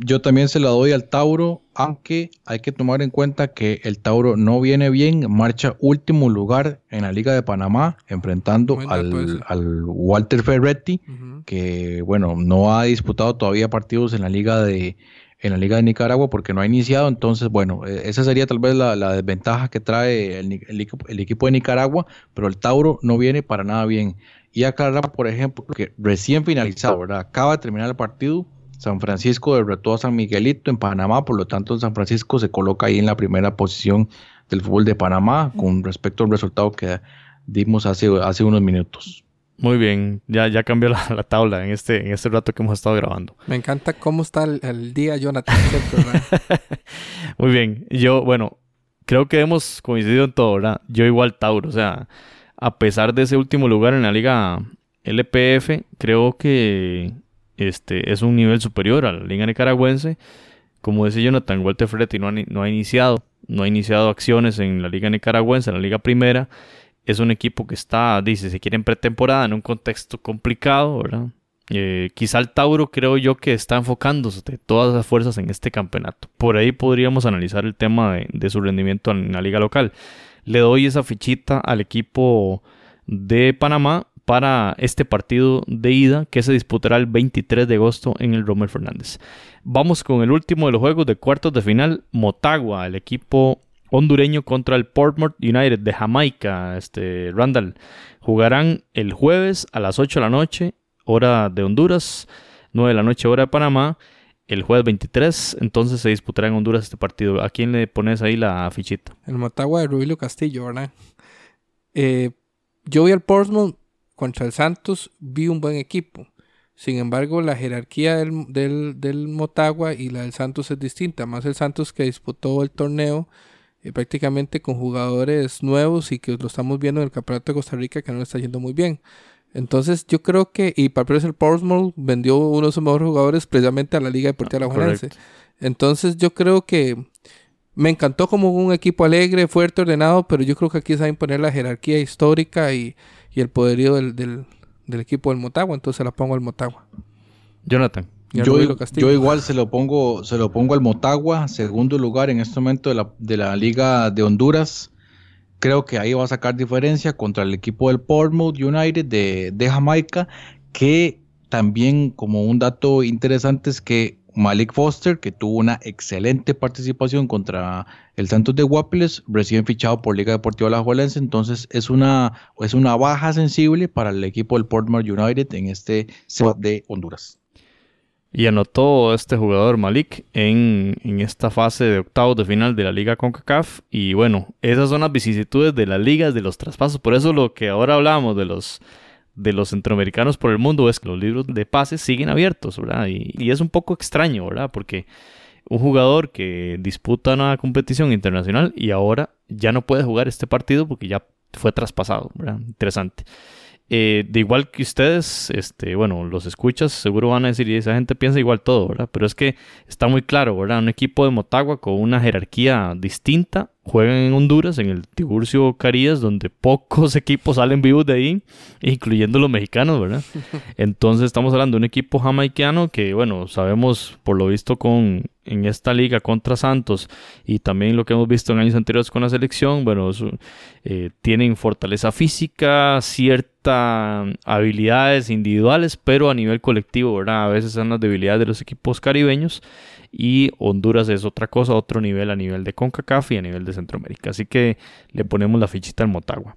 Yo también se la doy al Tauro, aunque hay que tomar en cuenta que el Tauro no viene bien, marcha último lugar en la Liga de Panamá, enfrentando al, Walter Ferretti, que bueno, no ha disputado todavía partidos en la Liga de en la Liga de Nicaragua porque no ha iniciado, entonces bueno, eh, esa sería tal vez la, la desventaja que trae el, el equipo- el equipo de Nicaragua, pero el Tauro no viene para nada bien. Y aclarar, por ejemplo, que recién finalizado, ¿verdad? Acaba de terminar el partido, San Francisco derrotó a San Miguelito en Panamá, por lo tanto San Francisco se coloca ahí en la primera posición del fútbol de Panamá con respecto al resultado que dimos hace, hace unos minutos. Muy bien, ya, ya cambió la, la tabla en este, en este rato que hemos estado grabando. Me encanta cómo está el, el día, Jonathan. (laughs) Muy bien, yo, bueno, creo que hemos coincidido en todo, ¿verdad? Yo igual Tauro, o sea, a pesar de ese último lugar en la liga LPF, creo que este es un nivel superior a la liga nicaragüense. Como decía Jonathan, Walter Ferretti no ha, iniciado, no ha iniciado acciones en la liga nicaragüense, en la liga primera. Es un equipo que está, dice, se quiere en pretemporada, en un contexto complicado, ¿verdad? Eh, quizá el Tauro creo yo que está enfocándose de todas las fuerzas en este campeonato. Por ahí podríamos analizar el tema de su rendimiento en la liga local. Le doy esa fichita al equipo de Panamá para este partido de ida que se disputará el 23 de agosto en el Romer Fernández. Vamos con el último de los juegos de cuartos de final, Motagua, el equipo hondureño contra el Portmore United de Jamaica, este Randall. Jugarán el jueves a las 8 de la noche, hora de Honduras, 9 de la noche, hora de Panamá. El jueves 23, entonces se disputará en Honduras este partido. ¿A quién le pones ahí la fichita? El Motagua de Rubilio Castillo, ¿verdad? Eh, yo vi al Portsmouth contra el Santos, vi un buen equipo. Sin embargo, la jerarquía del, del, del Motagua y la del Santos es distinta. Más el Santos que disputó el torneo eh, prácticamente con jugadores nuevos y que lo estamos viendo en el Campeonato de Costa Rica que no le está yendo muy bien. Entonces yo creo que, y para el Portsmouth vendió uno de sus mejores jugadores precisamente a la Liga Deportiva Ah, correcto. Entonces yo creo que me encantó como un equipo alegre, fuerte, ordenado, pero yo creo que aquí se va a imponer la jerarquía histórica y, y el poderío del, del, del equipo del Motagua, entonces la pongo al Motagua. Jonathan. Yo igual se lo pongo, se lo pongo al Motagua, segundo lugar en este momento de la, de la Liga de Honduras. Creo que ahí va a sacar diferencia contra el equipo del Portsmouth United de, de Jamaica, que también como un dato interesante es que Malik Foster, que tuvo una excelente participación contra el Santos de Guapiles, recién fichado por Liga Deportiva Alajuelense, entonces es una, es una baja sensible para el equipo del Portsmouth United en este set de Honduras. Y anotó este jugador Malik en, en esta fase de octavos de final de la Liga CONCACAF. Y bueno, esas son las vicisitudes de las ligas, de los traspasos. Por eso lo que ahora hablamos de los, de los centroamericanos por el mundo es que los libros de pases siguen abiertos, ¿verdad? Y, es un poco extraño, ¿verdad? Porque un jugador que disputa una competición internacional y ahora ya no puede jugar este partido porque ya fue traspasado, ¿verdad? Interesante. Eh, de igual que ustedes, este, bueno, los escuchas, seguro van a decir, y esa gente piensa igual todo, ¿verdad? Pero es que está muy claro, ¿verdad? Un equipo de Motagua con una jerarquía distinta juegan en Honduras, en el Tiburcio Carías, donde pocos (laughs) equipos salen vivos de ahí, incluyendo los mexicanos, ¿verdad? (laughs) Entonces estamos hablando de un equipo jamaiquiano que, bueno, sabemos por lo visto con en esta liga contra Santos y también lo que hemos visto en años anteriores con la selección, bueno, eh, tienen fortaleza física, ciertas habilidades individuales, pero a nivel colectivo, ¿verdad? A veces son las debilidades de los equipos caribeños y Honduras es otra cosa, otro nivel a nivel de CONCACAF y a nivel de Centroamérica. Así que le ponemos la fichita al Motagua.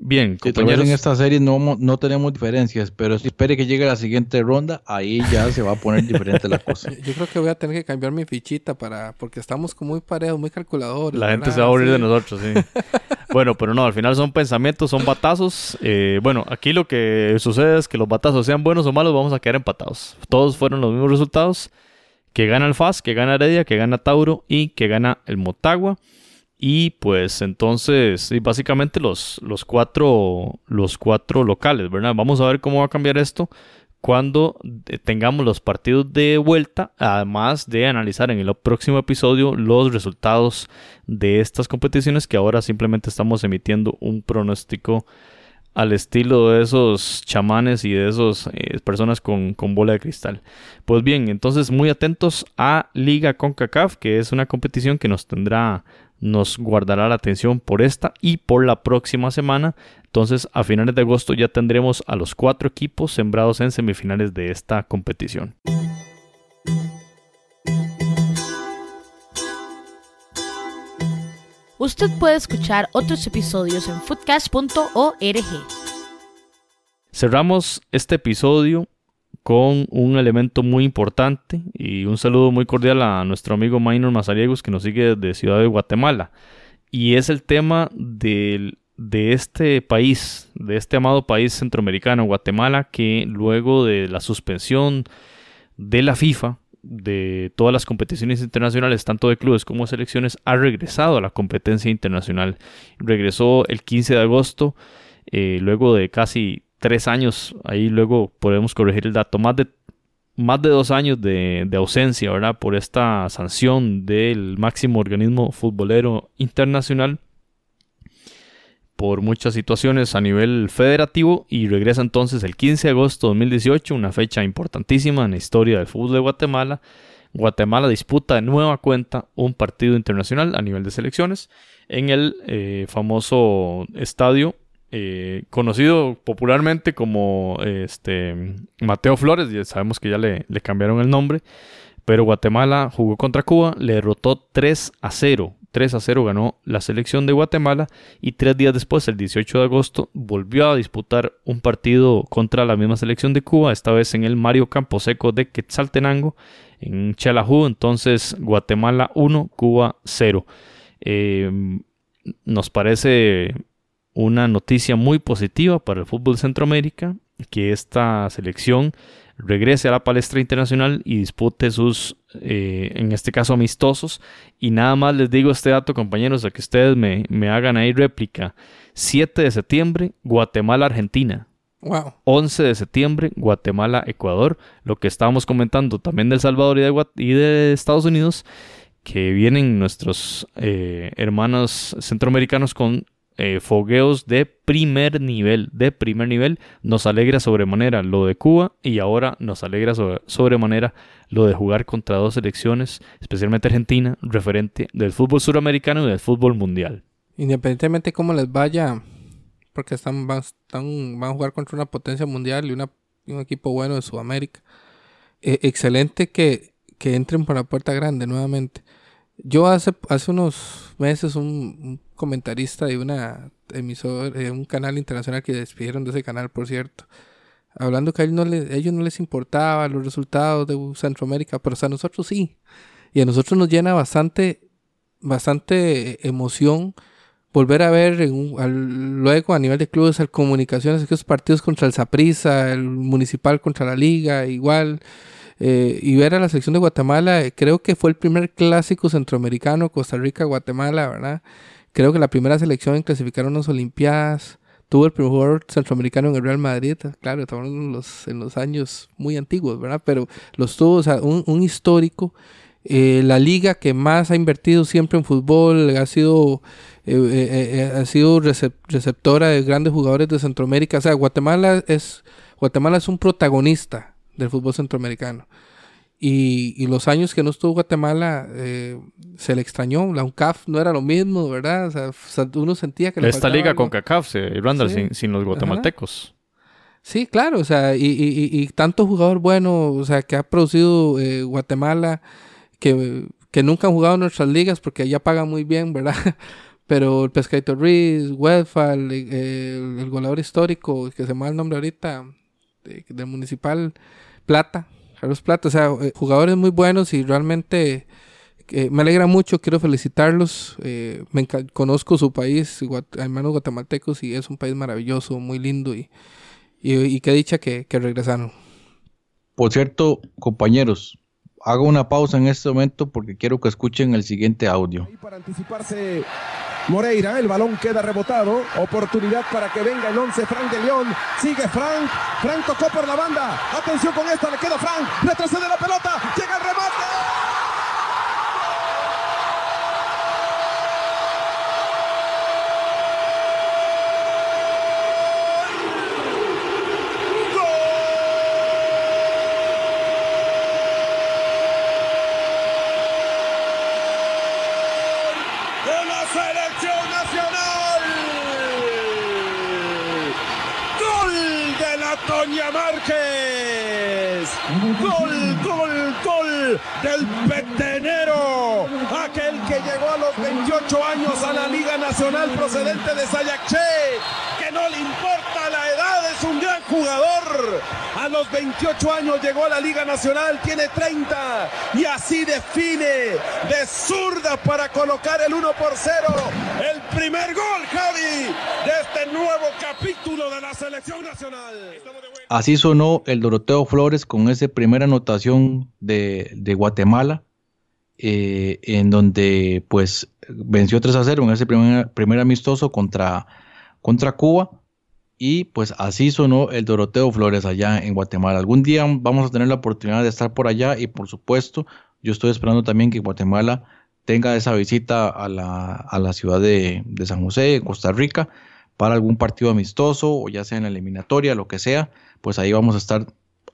Bien, compañeros. en esta serie no, no tenemos diferencias, pero si espere que llegue la siguiente ronda, ahí ya se va a poner diferente la cosa. (laughs) Yo creo que voy a tener que cambiar mi fichita para, porque estamos como muy parejos, muy calculadores. La gente se va a aburrir de nosotros, sí. (laughs) bueno, pero no, al final son pensamientos, son batazos. Eh, bueno, aquí lo que sucede es que los batazos sean buenos o malos, vamos a quedar empatados. Todos fueron los mismos resultados que gana el FAS, que gana Heredia, que gana Tauro y que gana el Motagua. Y pues entonces, básicamente los, los, cuatro, los cuatro locales, ¿verdad? Vamos a ver cómo va a cambiar esto cuando eh, tengamos los partidos de vuelta, además de analizar en el próximo episodio los resultados de estas competiciones que ahora simplemente estamos emitiendo un pronóstico al estilo de esos chamanes y de esas eh, personas con, bola de cristal. Pues bien, entonces muy atentos a Liga CONCACAF, que es una competición que nos tendrá, nos guardará la atención por esta y por la próxima semana. Entonces a finales de agosto ya tendremos a los cuatro equipos sembrados en semifinales de esta competición. Usted puede escuchar otros episodios en foodcast.org. Cerramos este episodio con un elemento muy importante y un saludo muy cordial a nuestro amigo Minor Mazariegos que nos sigue desde Ciudad de Guatemala. Y es el tema de este país, de este amado país centroamericano, Guatemala, que luego de la suspensión de la FIFA, de todas las competiciones internacionales, tanto de clubes como de selecciones, ha regresado a la competencia internacional. Regresó el 15 de agosto, eh, luego de casi tres años, ahí luego podemos corregir el dato, más de, más de dos años de, de ausencia, ¿verdad? Por esta sanción del máximo organismo futbolero internacional por muchas situaciones a nivel federativo y regresa entonces el 15 de agosto de 2018, una fecha importantísima en la historia del fútbol de Guatemala. Guatemala disputa de nueva cuenta un partido internacional a nivel de selecciones en el eh, famoso estadio eh, conocido popularmente como este, Mateo Flores, ya sabemos que ya le, le cambiaron el nombre, pero Guatemala jugó contra Cuba, le derrotó 3 a 0 3 a 0 ganó la selección de Guatemala y tres días después, el 18 de agosto, volvió a disputar un partido contra la misma selección de Cuba, esta vez en el Mario Camposeco de Quetzaltenango, en Chalajú, entonces Guatemala 1, Cuba 0. Em, nos parece una noticia muy positiva para el fútbol Centroamérica, que esta selección regrese a la palestra internacional y dispute sus, eh, en este caso, amistosos. Y nada más les digo este dato, compañeros, a que ustedes me, me hagan ahí réplica. 7 de septiembre, Guatemala-Argentina. Wow. 11 de septiembre, Guatemala-Ecuador. Lo que estábamos comentando también del Salvador y de, y de Estados Unidos, que vienen nuestros eh, hermanos centroamericanos con eh, fogueos de primer nivel, de primer nivel. Nos alegra sobremanera lo de Cuba y ahora nos alegra sobremanera lo de jugar contra dos selecciones, especialmente Argentina, referente del fútbol suramericano y del fútbol mundial. Independientemente cómo les vaya, porque están, van, van a jugar contra una potencia mundial y, una, un equipo bueno de Sudamérica. Eh, excelente que, que entren por la puerta grande nuevamente. Yo hace, hace unos meses un, comentarista de una emisor, de un canal internacional que despidieron de ese canal, por cierto, hablando que a ellos no, les, ellos no les importaba los resultados de Centroamérica, pero a nosotros sí. Y a nosotros nos llena bastante, bastante emoción volver a ver luego a nivel de clubes, comunicaciones, esos partidos contra el Saprissa, el municipal contra la liga, igual. Eh, y ver a la selección de Guatemala, eh, creo que fue el primer clásico centroamericano, Costa Rica-Guatemala, ¿verdad? Creo que la primera selección en clasificar unas Olimpiadas. Tuvo el primer jugador centroamericano en el Real Madrid, claro, estamos en los, en los años muy antiguos, ¿verdad? Pero los tuvo, o sea, un, un histórico eh, la liga que más ha invertido siempre en fútbol, ha sido, eh, ha sido receptora de grandes jugadores de Centroamérica. O sea, Guatemala es, Guatemala es un protagonista del fútbol centroamericano. Y, los años que no estuvo Guatemala se le extrañó. La UNCAF no era lo mismo, ¿verdad? O sea, uno sentía que... Esta liga con CACAF, Randall, sin, sin, los guatemaltecos. Sí, claro, o sea, y, y, y, tanto jugador bueno, o sea, que ha producido eh, Guatemala, que, que, nunca han jugado en nuestras ligas porque allá pagan muy bien, ¿verdad? (laughs) Pero el Pescadito Ruiz, Westphal, el, goleador histórico, que se me da el nombre ahorita, del Municipal, Plata, Carlos Plata, o sea, eh, jugadores muy buenos y realmente eh, me alegra mucho, quiero felicitarlos. me conozco su país, hermanos guatemaltecos, y es un país maravilloso, muy lindo y y, qué dicha que, regresaron. Por cierto, compañeros, hago una pausa en este momento porque quiero que escuchen el siguiente audio. Para anticiparse Moreira, el balón queda rebotado. Oportunidad para que venga el 11 Frank de León. Sigue Frank. Frank tocó por la banda. Atención con esta, le queda Frank. Retrocede la pelota. Llega el remate. Del petenero, aquel que llegó a los 28 años a la Liga Nacional procedente de Sayacché, que no le importa A los 28 años llegó a la Liga Nacional, tiene 30 y así define de zurda para colocar el 1 por 0. El primer gol, Javi, de este nuevo capítulo de la selección nacional. Así sonó el Doroteo Flores con esa primera anotación de, Guatemala, eh, en donde pues venció 3 a 0 en ese primer, primer amistoso contra, contra Cuba. Y pues así sonó el Doroteo Flores allá en Guatemala. Algún día vamos a tener la oportunidad de estar por allá y por supuesto yo estoy esperando también que Guatemala tenga esa visita a la, a la ciudad de, de San José, Costa Rica, para algún partido amistoso o ya sea en la eliminatoria, lo que sea pues ahí vamos a estar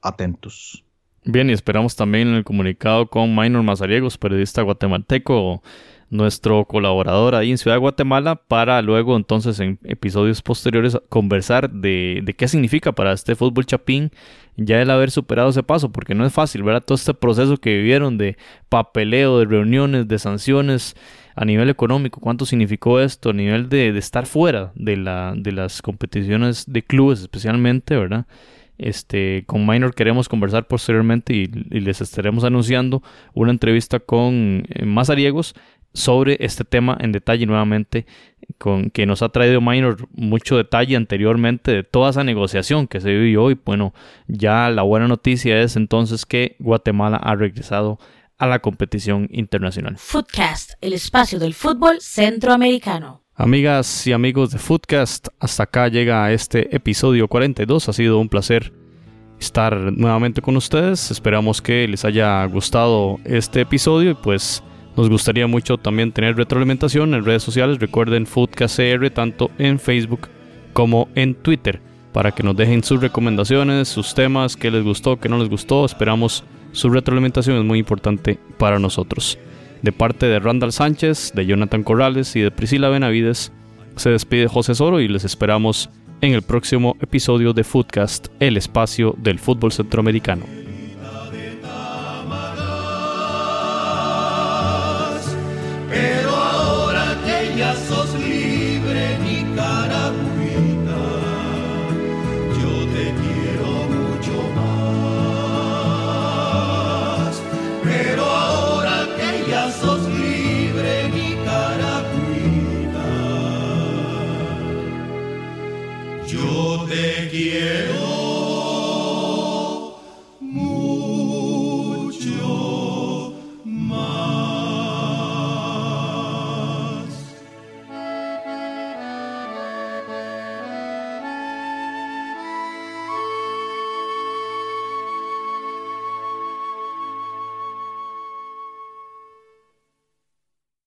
atentos. Bien, y esperamos también el comunicado con Minor Mazariegos, periodista guatemalteco, nuestro colaborador ahí en Ciudad de Guatemala, para luego entonces en episodios posteriores conversar de, de qué significa para este fútbol chapín ya el haber superado ese paso, porque no es fácil, ¿verdad? Todo este proceso que vivieron de papeleo, de reuniones, de sanciones a nivel económico, cuánto significó esto, a nivel de, estar fuera de, la, de las competiciones de clubes especialmente, ¿verdad? Este, con Minor queremos conversar posteriormente y, les estaremos anunciando una entrevista con eh, Mazariegos sobre este tema en detalle nuevamente, con que nos ha traído Minor mucho detalle anteriormente de toda esa negociación que se vivió y bueno, ya la buena noticia es entonces que Guatemala ha regresado a la competición internacional. Footcast, el espacio del fútbol centroamericano. Amigas y amigos de Footcast, hasta acá llega este episodio 42. Ha sido un placer estar nuevamente con ustedes. Esperamos que les haya gustado este episodio y pues nos gustaría mucho también tener retroalimentación en redes sociales. Recuerden Footcast CR tanto en Facebook como en Twitter para que nos dejen sus recomendaciones, sus temas, qué les gustó, qué no les gustó. Esperamos su retroalimentación, es muy importante para nosotros. De parte de Randall Sánchez, de Jonathan Corrales y de Priscila Benavides, se despide José Soro y les esperamos en el próximo episodio de Footcast, el espacio del fútbol centroamericano. te quiero.